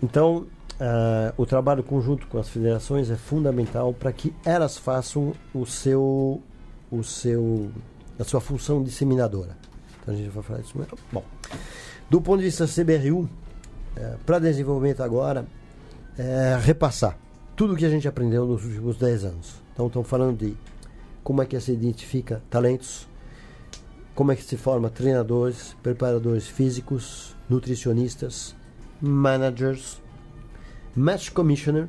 Então, uh, o trabalho conjunto com as federações é fundamental para que elas façam o seu, o seu, a sua função disseminadora. Então a gente vai falar disso. Bom, do ponto de vista CBRU, uh, para desenvolvimento agora, é, repassar tudo o que a gente aprendeu nos últimos 10 anos. Então, estamos falando de como é que se identifica talentos, como é que se forma treinadores, preparadores físicos, nutricionistas, managers. Match Commissioner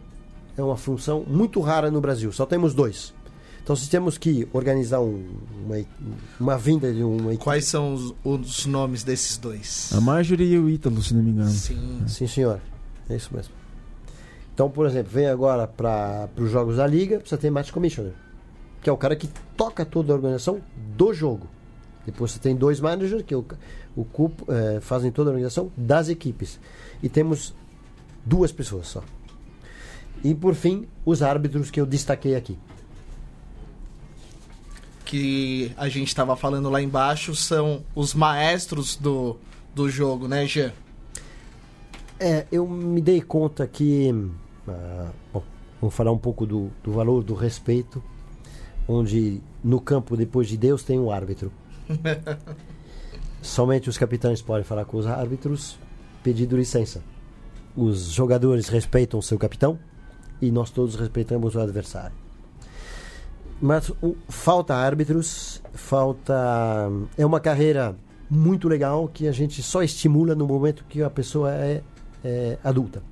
é uma função muito rara no Brasil, só temos dois. Então, se temos que organizar um, uma, uma vinda de uma Quais são os, os, nomes desses dois? A Marjorie e o Ítalo, se não me engano. Sim, Sim senhor. É isso mesmo. Então, por exemplo, vem agora para os jogos da liga, precisa ter match commissioner, que é o cara que toca toda a organização do jogo. Depois você tem dois managers que o, o cupo, é, fazem toda a organização das equipes. E temos duas pessoas só. E por fim, os árbitros que eu destaquei aqui. Que a gente estava falando lá embaixo são os maestros do, do jogo, né, Jean? É, eu me dei conta que ah, bom, vamos falar um pouco do, do valor do respeito, onde no campo, depois de Deus, tem um árbitro. Somente os capitães podem falar com os árbitros, pedindo licença. Os jogadores respeitam o seu capitão e nós todos respeitamos o adversário. Mas uh, falta árbitros, falta. É uma carreira muito legal que a gente só estimula no momento que a pessoa é, é adulta.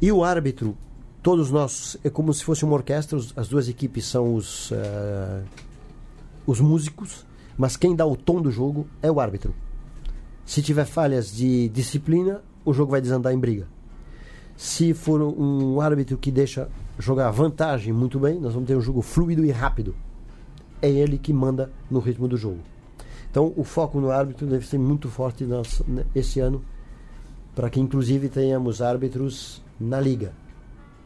E o árbitro, todos nós, é como se fosse uma orquestra, as duas equipes são os, uh, os músicos, mas quem dá o tom do jogo é o árbitro. Se tiver falhas de disciplina, o jogo vai desandar em briga. Se for um árbitro que deixa jogar vantagem muito bem, nós vamos ter um jogo fluido e rápido. É ele que manda no ritmo do jogo. Então, o foco no árbitro deve ser muito forte esse ano, para que inclusive tenhamos árbitros na liga.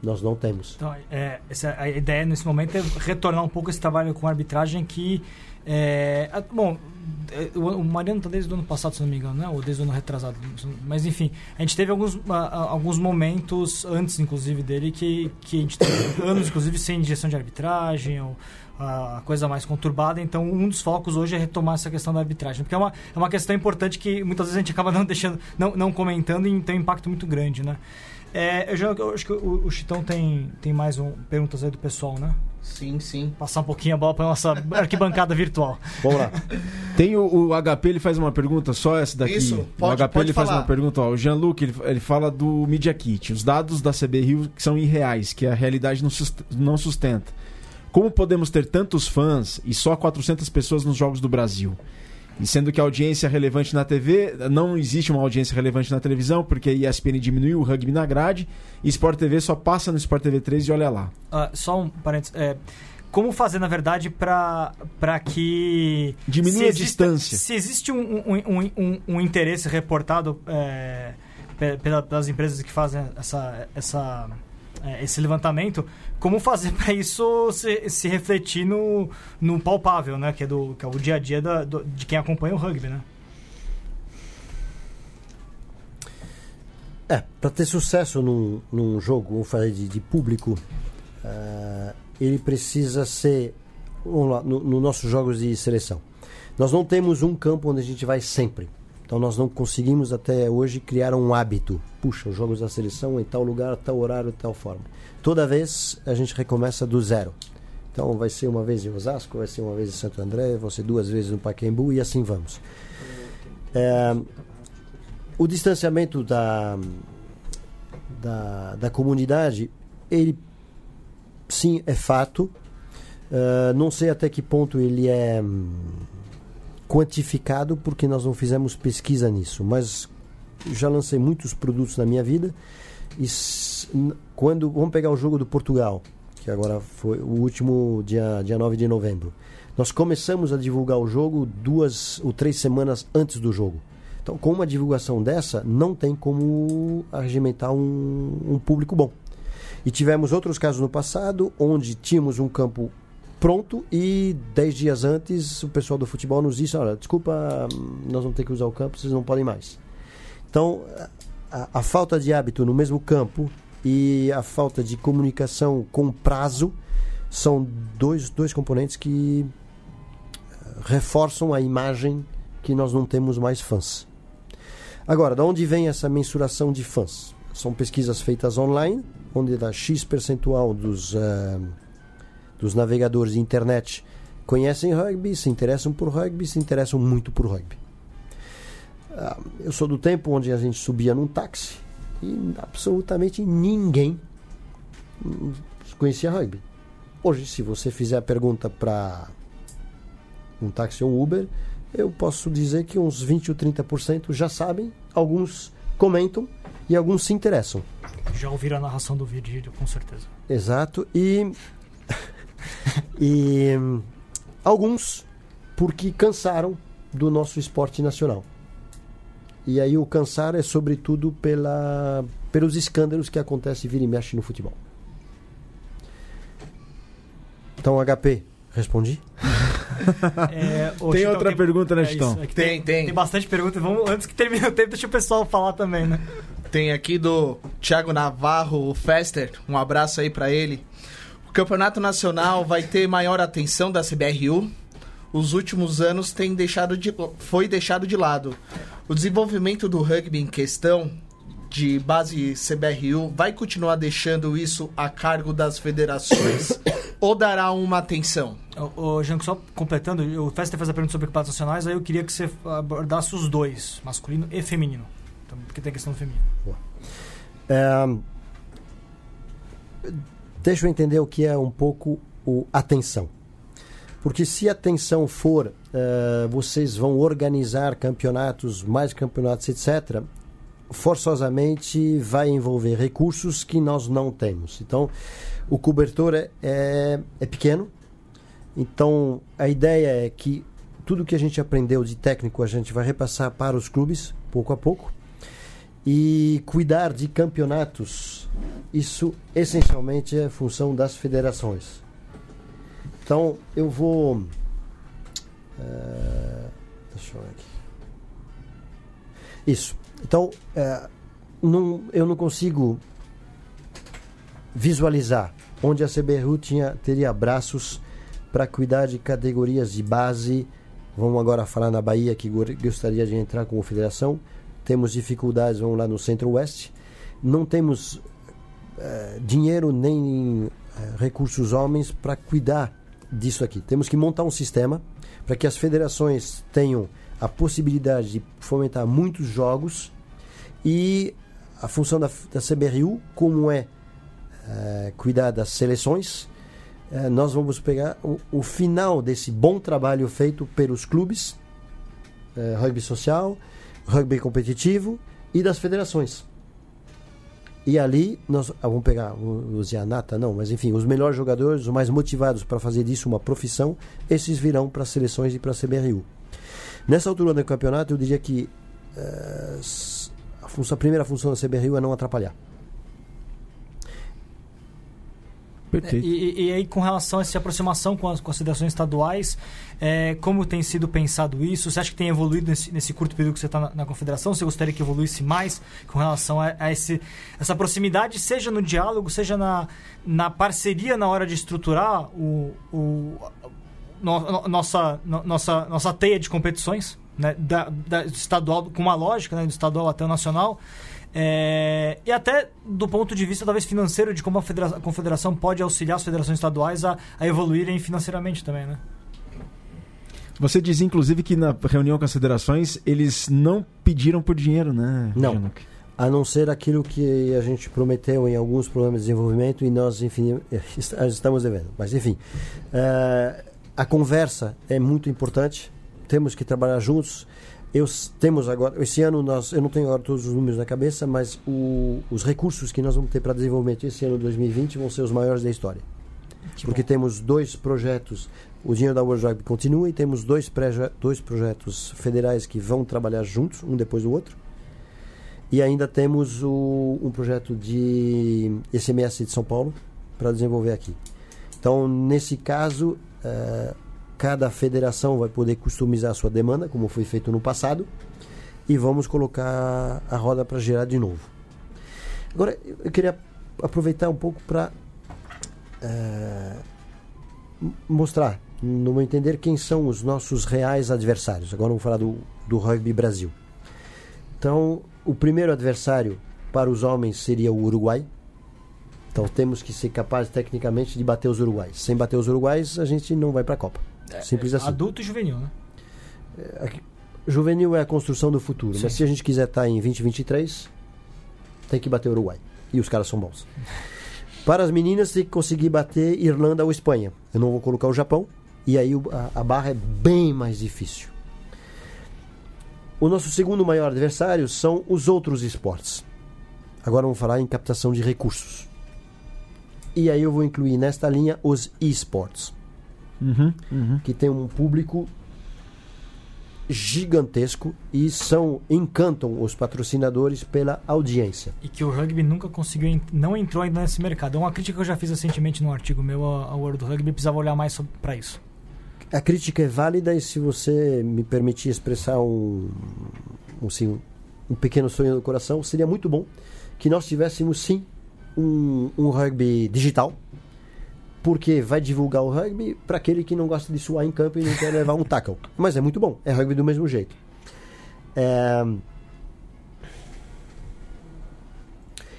Nós não temos. Então, é, essa, a ideia nesse momento é retornar um pouco esse trabalho com arbitragem que. É, bom, é, o Mariano está desde o ano passado, se não me engano, né? ou desde o ano retrasado. Mas enfim, a gente teve alguns, alguns momentos antes, inclusive, dele que, que a gente teve anos, inclusive, sem gestão de arbitragem, ou a coisa mais conturbada. Então, um dos focos hoje é retomar essa questão da arbitragem, porque é uma, é uma questão importante que muitas vezes a gente acaba não deixando, não, não comentando e tem um impacto muito grande, né? É, eu, já, eu acho que o, o Chitão tem, tem mais um, perguntas aí do pessoal, né? Sim, sim. Passar um pouquinho a bola para nossa arquibancada virtual. Vamos lá. Tem o, o HP, ele faz uma pergunta, só essa daqui. Isso, pode- o HP pode ele faz falar. uma pergunta, ó, o Jean-Luc, ele, ele fala do Media Kit. Os dados da CB Rio são irreais, que a realidade não sustenta. Como podemos ter tantos fãs e só 400 pessoas nos Jogos do Brasil? Sendo que a audiência relevante na TV, não existe uma audiência relevante na televisão, porque a ESPN diminuiu o rugby na grade, e Sport TV só passa no Sport TV 3 e olha lá. Ah, só um parênteses. é, como fazer, na verdade, para que. Diminua se a distância. Se existe um, um, um, um- interesse reportado é, pe- pela- pelas empresas que fazem essa, essa, é, esse levantamento, como fazer para isso se, se refletir no, no palpável, né? Que é, do, que é o dia a dia da- do- de quem acompanha o rugby, né? É, para ter sucesso num, num jogo, vamos falar de, de público, ah, ele precisa ser, vamos lá, no, no nossos jogos de seleção. Nós não temos um campo onde a gente vai sempre. Então nós não conseguimos até hoje criar um hábito. Puxa, os jogos da seleção em tal lugar, tal horário, tal forma. Toda vez a gente recomeça do zero. Então vai ser uma vez em Osasco, vai ser uma vez em Santo André, vão ser duas vezes no Pacaembu e assim vamos. É, o distanciamento da, da, da comunidade, ele sim é fato. Ah, não sei até que ponto ele é hum, quantificado, porque nós não fizemos pesquisa nisso, mas já lancei muitos produtos na minha vida. E quando vamos pegar o jogo do Portugal, que agora foi o último dia, dia 9 de novembro. Nós começamos a divulgar o jogo duas ou três semanas antes do jogo. Então, com uma divulgação dessa, não tem como arregimentar um, um público bom. E tivemos outros casos no passado, onde tínhamos um campo pronto e dez dias antes o pessoal do futebol nos disse, olha, desculpa, nós vamos ter que usar o campo, vocês não podem mais. Então, a, a falta de hábito no mesmo campo e a falta de comunicação com prazo são dois, dois componentes que eh, reforçam a imagem que nós não temos mais fãs. Agora, de onde vem essa mensuração de fãs? São pesquisas feitas online, onde dá X percentual dos, eh, dos navegadores de internet conhecem rugby, se interessam por rugby, se interessam muito por rugby. Ah, eu sou do tempo onde a gente subia num táxi e absolutamente ninguém conhecia rugby. Hoje, se você fizer a pergunta para um táxi ou um Uber, eu posso dizer que uns 20 ou 30% já sabem, alguns comentam e alguns se interessam. Já ouviram a narração do vídeo, com certeza. Exato. E, e alguns porque cansaram do nosso esporte nacional. E aí o cansar é sobretudo pela, pelos escândalos que acontecem vira e mexe no futebol. Então, HP, respondi? É, Tem Chitão, outra pergunta, né, é Chitão? isso, é que Tem, tem. Tem bastante pergunta. Vamos, antes que termine o tempo, deixa o pessoal falar também, né? Tem aqui do Thiago Navarro, o Fester, um abraço aí pra ele. Campeonato Nacional vai ter maior atenção da CBRU. Os últimos anos tem deixado de, foi deixado de lado. O desenvolvimento do rugby em questão de base CBRU vai continuar deixando isso a cargo das federações ou dará uma atenção? Ô, Janko, só completando, o Fester fez a pergunta sobre campeonatos nacionais, aí eu queria que você abordasse os dois, masculino e feminino. Então, porque tem a questão do feminino. É, deixa eu entender o que é um pouco o atenção. Porque se a atenção for eh, vocês vão organizar campeonatos, mais campeonatos, etc., forçosamente vai envolver recursos que nós não temos. Então, o cobertor é, é, é pequeno. Então, a ideia é que tudo que a gente aprendeu de técnico a gente vai repassar para os clubes, pouco a pouco. E cuidar de campeonatos, isso essencialmente é função das federações. Então, eu vou. eh, deixa eu ver aqui. Isso. Então, não, eu não consigo visualizar onde a CBRU tinha, teria braços para cuidar de categorias de base. Vamos agora falar na Bahia, que go- gostaria de entrar como federação. Temos dificuldades, vamos lá no Centro-Oeste. Não temos eh, dinheiro nem eh, recursos homens para cuidar disso aqui. Temos que montar um sistema para que as federações tenham a possibilidade de fomentar muitos jogos e a função da, da CBRU, como é eh, cuidar das seleções, nós vamos pegar o, o, final desse bom trabalho feito pelos clubes, eh, rugby social, rugby competitivo e das federações. E ali nós ah, vamos pegar os Yanata, não, mas enfim, os melhores jogadores, os mais motivados para fazer disso uma profissão, esses virão para as seleções e para a CBRU. Nessa altura do campeonato, eu diria que uh, a, função, a primeira função da CBRU é não atrapalhar. E, e, aí, com relação a essa aproximação com as, federações estaduais, é, como tem sido pensado isso? Você acha que tem evoluído nesse, nesse curto período que você está na, na, confederação? Você gostaria que evoluísse mais com relação a, a esse, essa proximidade, seja no diálogo, seja na, na parceria na hora de estruturar o, o no, no, nossa, no, nossa, nossa teia de competições, né, da, da, estadual, com uma lógica, né, do estadual até o nacional? É, e até do ponto de vista, talvez, financeiro, de como a, a confederação pode auxiliar as federações estaduais a, a evoluírem financeiramente também, né? Você diz, inclusive, que na reunião com as federações eles não pediram por dinheiro, né? Não. A não ser aquilo que a gente prometeu em alguns programas de desenvolvimento e nós, enfim, estamos devendo. Mas, enfim, uh, a conversa é muito importante. Temos que trabalhar juntos. Eu, temos agora, esse ano nós, eu não tenho agora todos os números na cabeça, mas o, os recursos que nós vamos ter para desenvolvimento esse ano 2020 vão ser os maiores da história. Que Porque bom. temos dois projetos, o dinheiro da World Rugby continua e temos dois, dois projetos federais que vão trabalhar juntos, um depois do outro. E ainda temos o, um projeto de SMS de São Paulo para desenvolver aqui. Então, nesse caso, uh, Cada federação vai poder customizar a sua demanda, como foi feito no passado, e vamos colocar a roda para girar de novo. Agora, eu queria aproveitar um pouco para eh, mostrar, no meu entender, quem são os nossos reais adversários. Agora vamos falar do, do Rugby Brasil. Então, o primeiro adversário para os homens seria o Uruguai. Então temos que ser capazes tecnicamente de bater os uruguais. Sem bater os uruguais, a gente não vai para a Copa. É, Simples assim. Adulto e juvenil, né? É, juvenil é a construção do futuro, Sim. mas se a gente quiser estar tá em 2023, tem que bater o Uruguai. E os caras são bons. Para as meninas, tem que conseguir bater Irlanda ou Espanha. Eu não vou colocar o Japão, e aí a, a barra é bem mais difícil. O nosso segundo maior adversário são os outros esportes. Agora vamos falar em captação de recursos. E aí eu vou incluir nesta linha os esportes uhum, uhum. que tem um público gigantesco e são encantam os patrocinadores pela audiência. E que o rugby nunca conseguiu, não entrou ainda nesse mercado. É uma crítica que eu já fiz recentemente num artigo meu ao World Rugby, precisava olhar mais para isso. A crítica é válida e se você me permitir expressar um, um, assim, um pequeno sonho do coração, seria muito bom que nós tivéssemos sim um, um rugby digital porque vai divulgar o rugby para aquele que não gosta de suar em campo e não quer levar um tackle. Mas é muito bom, é rugby do mesmo jeito. É...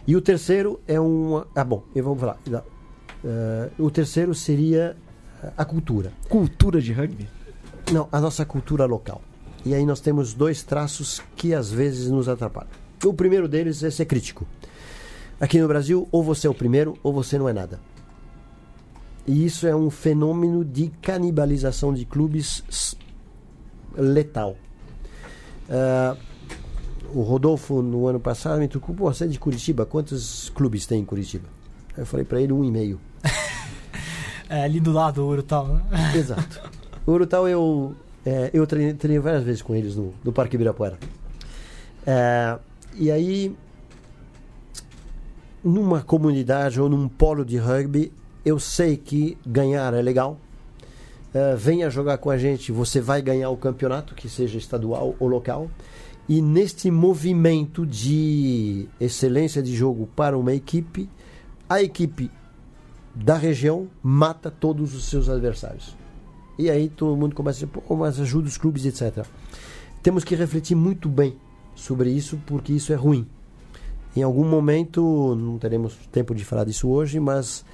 E o terceiro é um. Ah, bom, eu vou falar. Uh, o terceiro seria a cultura. Cultura de rugby? Não, a nossa cultura local. E aí nós temos dois traços que às vezes nos atrapalham. O primeiro deles é ser crítico. Aqui no Brasil, ou você é o primeiro ou você não é nada. E isso é um fenômeno de canibalização de clubes letal. Uh, o Rodolfo, no ano passado, me tocou, você é de Curitiba, quantos clubes tem em Curitiba? Eu falei para ele um e meio. é ali do lado, o Urutau, né? Exato. O Urutau eu, é, eu treinei, treinei, várias vezes com eles no, no Parque Ibirapuera. É, e aí, numa comunidade ou num polo de rugby, eu sei que ganhar é legal. Uh, venha jogar com a gente, você vai ganhar o campeonato, que seja estadual ou local. E neste movimento de excelência de jogo para uma equipe, a equipe da região mata todos os seus adversários. E aí todo mundo começa a dizer, pô, mas ajuda os clubes, etc. Temos que refletir muito bem sobre isso, porque isso é ruim. Em algum momento, não teremos tempo de falar disso hoje, mas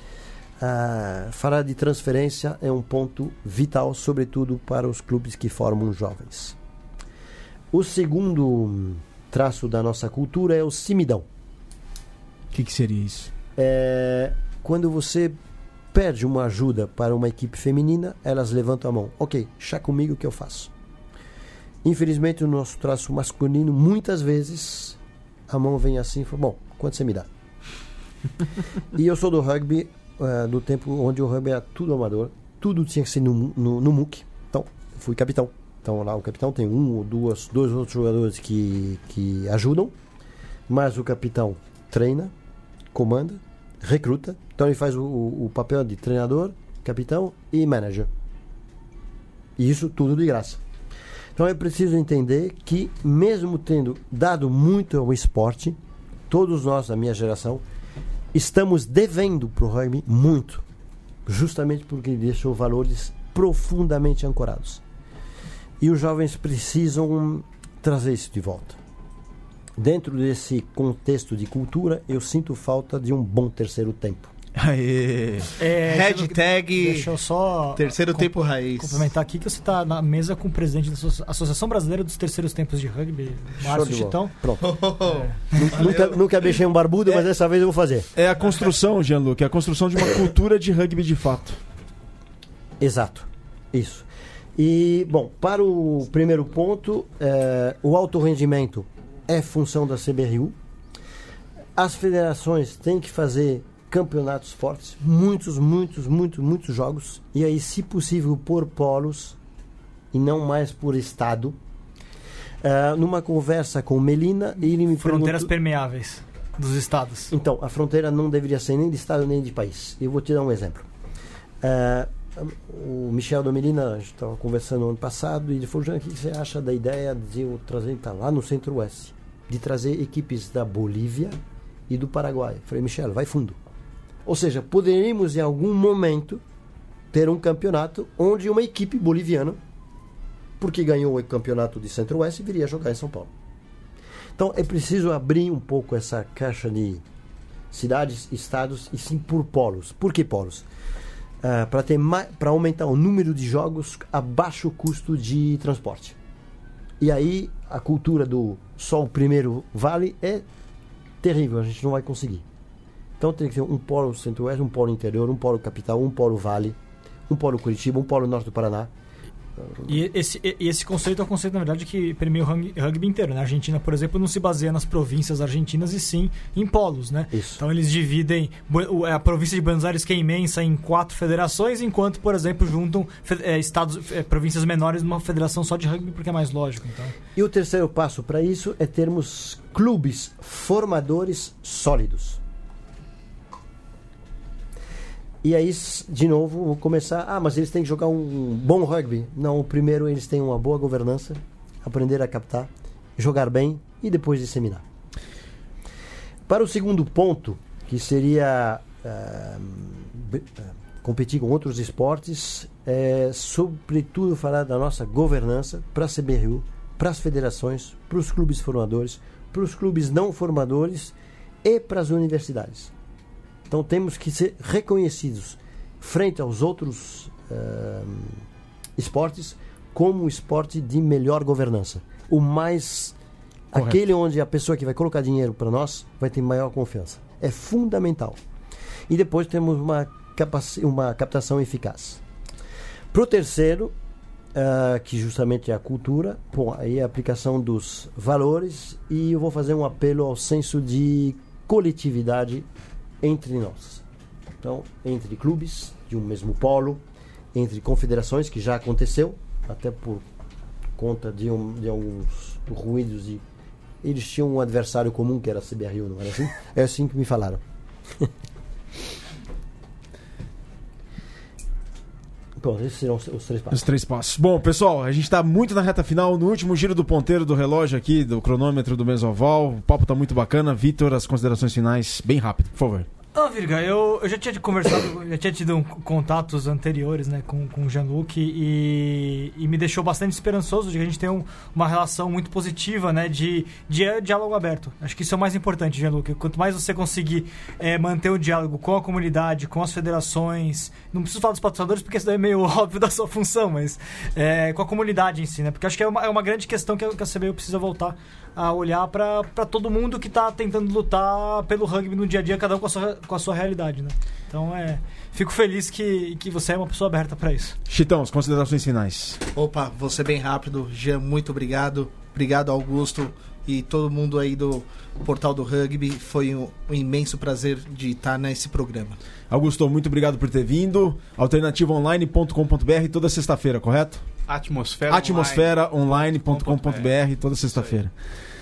Ah, falar de transferência é um ponto vital, sobretudo para os clubes que formam jovens. O segundo traço da nossa cultura é o simidão. O que, que seria isso? É, quando você pede uma ajuda para uma equipe feminina, elas levantam a mão. Ok, chá comigo que eu faço. Infelizmente, o nosso traço masculino, muitas vezes, a mão vem assim e fala, bom, quanto você me dá? e eu sou do rugby, uh, do tempo onde o rugby era tudo amador, tudo tinha que ser no, no, no MOOC. Então, fui capitão. Então lá o capitão tem um ou duas, dois outros jogadores que, que ajudam, mas o capitão treina, comanda, recruta. Então ele faz o, o papel de treinador, capitão e manager. E isso tudo de graça. Então é preciso entender que, mesmo tendo dado muito ao esporte, todos nós, da minha geração, estamos devendo para o rugby muito, justamente porque ele deixou valores profundamente ancorados. E os jovens precisam trazer isso de volta. Dentro desse contexto de cultura, eu sinto falta de um bom terceiro tempo. Aê. É, Hashtag Deixa eu só terceiro tempo raiz. complementar aqui que você está na mesa com o presidente da Asso- Associação Brasileira dos Terceiros Tempos de Rugby, Márcio. Chitão. Pronto. Oh, Nu- Nunca, nunca um barbudo, mas dessa vez eu vou fazer. É a construção, Jean-Luc, é a construção de uma cultura de rugby de fato. Exato. Isso. E, bom, para o primeiro ponto, eh, o alto rendimento é função da CBRU. As federações têm que fazer campeonatos fortes, muitos, muitos, muitos, muitos jogos. E aí, se possível, por polos e não mais por estado. Eh, numa conversa com Melina, ele me Fronteiras perguntou... permeáveis dos estados. Então, a fronteira não deveria ser nem de estado nem de país. Eu vou te dar um exemplo. Ah, o Michel Domelina, a gente estava conversando ano passado, e ele falou: Jean, o que você acha da ideia de eu trazer, tá lá no Centro-Oeste, de trazer equipes da Bolívia e do Paraguai? Eu falei: Michel, vai fundo. Ou seja, poderíamos em algum momento ter um campeonato onde uma equipe boliviana, porque ganhou o campeonato de Centro-Oeste, viria jogar em São Paulo. Então é preciso abrir um pouco essa caixa de cidades, estados e sim por polos. Por que polos? para ter para aumentar o número de jogos a baixo custo de transporte. E aí a cultura do só o primeiro vale é terrível, a gente não vai conseguir. Então tem que ter um polo centro-oeste, um polo interior, um polo capital, um polo vale, um polo Curitiba, um polo norte do Paraná. E esse, e esse conceito é um conceito, na verdade, que permeia o rugby, inteiro. Né? A Argentina, por exemplo, não se baseia nas províncias argentinas e sim em polos. Né? Isso. Então eles dividem o- a província de Buenos Aires, que é imensa, em quatro federações, enquanto, por exemplo, juntam eh, estados, eh, províncias menores numa federação só de rugby, porque é mais lógico. Então. E o terceiro passo para isso é termos clubes formadores sólidos. E aí, de novo, vou começar. Ah, mas eles têm que jogar um bom rugby. Não, o primeiro eles têm uma boa governança, aprender a captar, jogar bem e depois disseminar. Para o segundo ponto, que seria ah, competir com outros esportes, é sobretudo falar da nossa governança para a CBRU, para as federações, para os clubes formadores, para os clubes não formadores e para as universidades. Então temos que ser reconhecidos frente aos outros ah, esportes como o esporte de melhor governança. O mais. Correto. Aquele onde a pessoa que vai colocar dinheiro para nós vai ter maior confiança. É fundamental. E depois temos uma, uma captação eficaz. Para o terceiro, ah, que justamente é a cultura, bom, aí é a aplicação dos valores e eu vou fazer um apelo ao senso de coletividade entre nós. Então, entre clubes de um mesmo polo, entre confederações, que já aconteceu, até por conta de, um, de alguns ruídos e eles tinham um adversário comum que era a CBRU, não era assim? É assim que me falaram. Bom, esses serão os três passos. Os três passos. Bom, pessoal, a gente tá muito na reta final, no último giro do ponteiro do relógio aqui, do cronômetro do Mesoval. O papo tá muito bacana. Vitor, as considerações finais, bem rápido, por favor. Ah, Virga, eu, eu já tinha conversado, já tinha tido um, contatos anteriores né, com, com o Jean-Luc e, e me deixou bastante esperançoso de que a gente tem um, uma relação muito positiva né, de, de diálogo aberto. Acho que isso é o mais importante, Jean-Luc. Quanto mais você conseguir é, manter o diálogo com a comunidade, com as federações, não preciso falar dos patrocinadores porque isso daí é meio óbvio da sua função, mas é, com a comunidade em si, né? Porque acho que é uma, é uma grande questão que a, que a CBU precisa voltar a olhar para todo mundo que está tentando lutar pelo rugby no dia a dia, cada um com a sua, com a sua realidade, né? Então é. Fico feliz que, que você é uma pessoa aberta para isso. Chitão, as considerações finais. Opa, ser bem rápido. Jean, muito obrigado. Obrigado, Augusto e todo mundo aí do Portal do Rugby. Foi um, um, imenso prazer de estar nesse programa. Augusto, muito obrigado por ter vindo. Alternativaonline.com.br toda sexta-feira, correto? Atmosfera Atmosferaonline.com.br toda sexta-feira.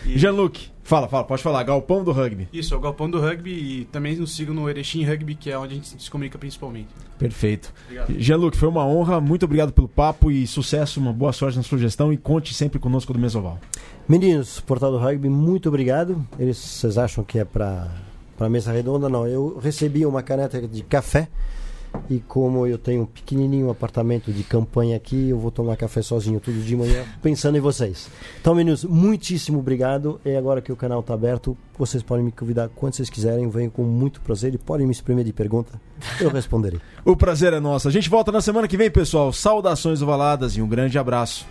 Jean-Luc, fala, fala, pode falar. Galpão do Rugby. Isso, é o Galpão do Rugby e também nos sigam no Erechim Rugby, que é onde a gente se comunica principalmente. Perfeito. Jean-Luc, foi uma honra. Muito obrigado pelo papo e sucesso, uma boa sorte na sua gestão e conte sempre conosco do Mesoval. Meninos, Portal do Rugby, muito obrigado. Eles, vocês acham que é para para mesa redonda? Não, eu recebi uma caneta de café e como eu tenho um pequenininho apartamento de campanha aqui, eu vou tomar café sozinho tudo de manhã, pensando em vocês. Então, meninos, muitíssimo obrigado. E agora que o canal está aberto, vocês podem me convidar quando vocês quiserem. Venho com muito prazer e podem me exprimir de pergunta. Eu responderei. o prazer é nosso. A gente volta na semana que vem, pessoal. Saudações ovaladas e um grande abraço.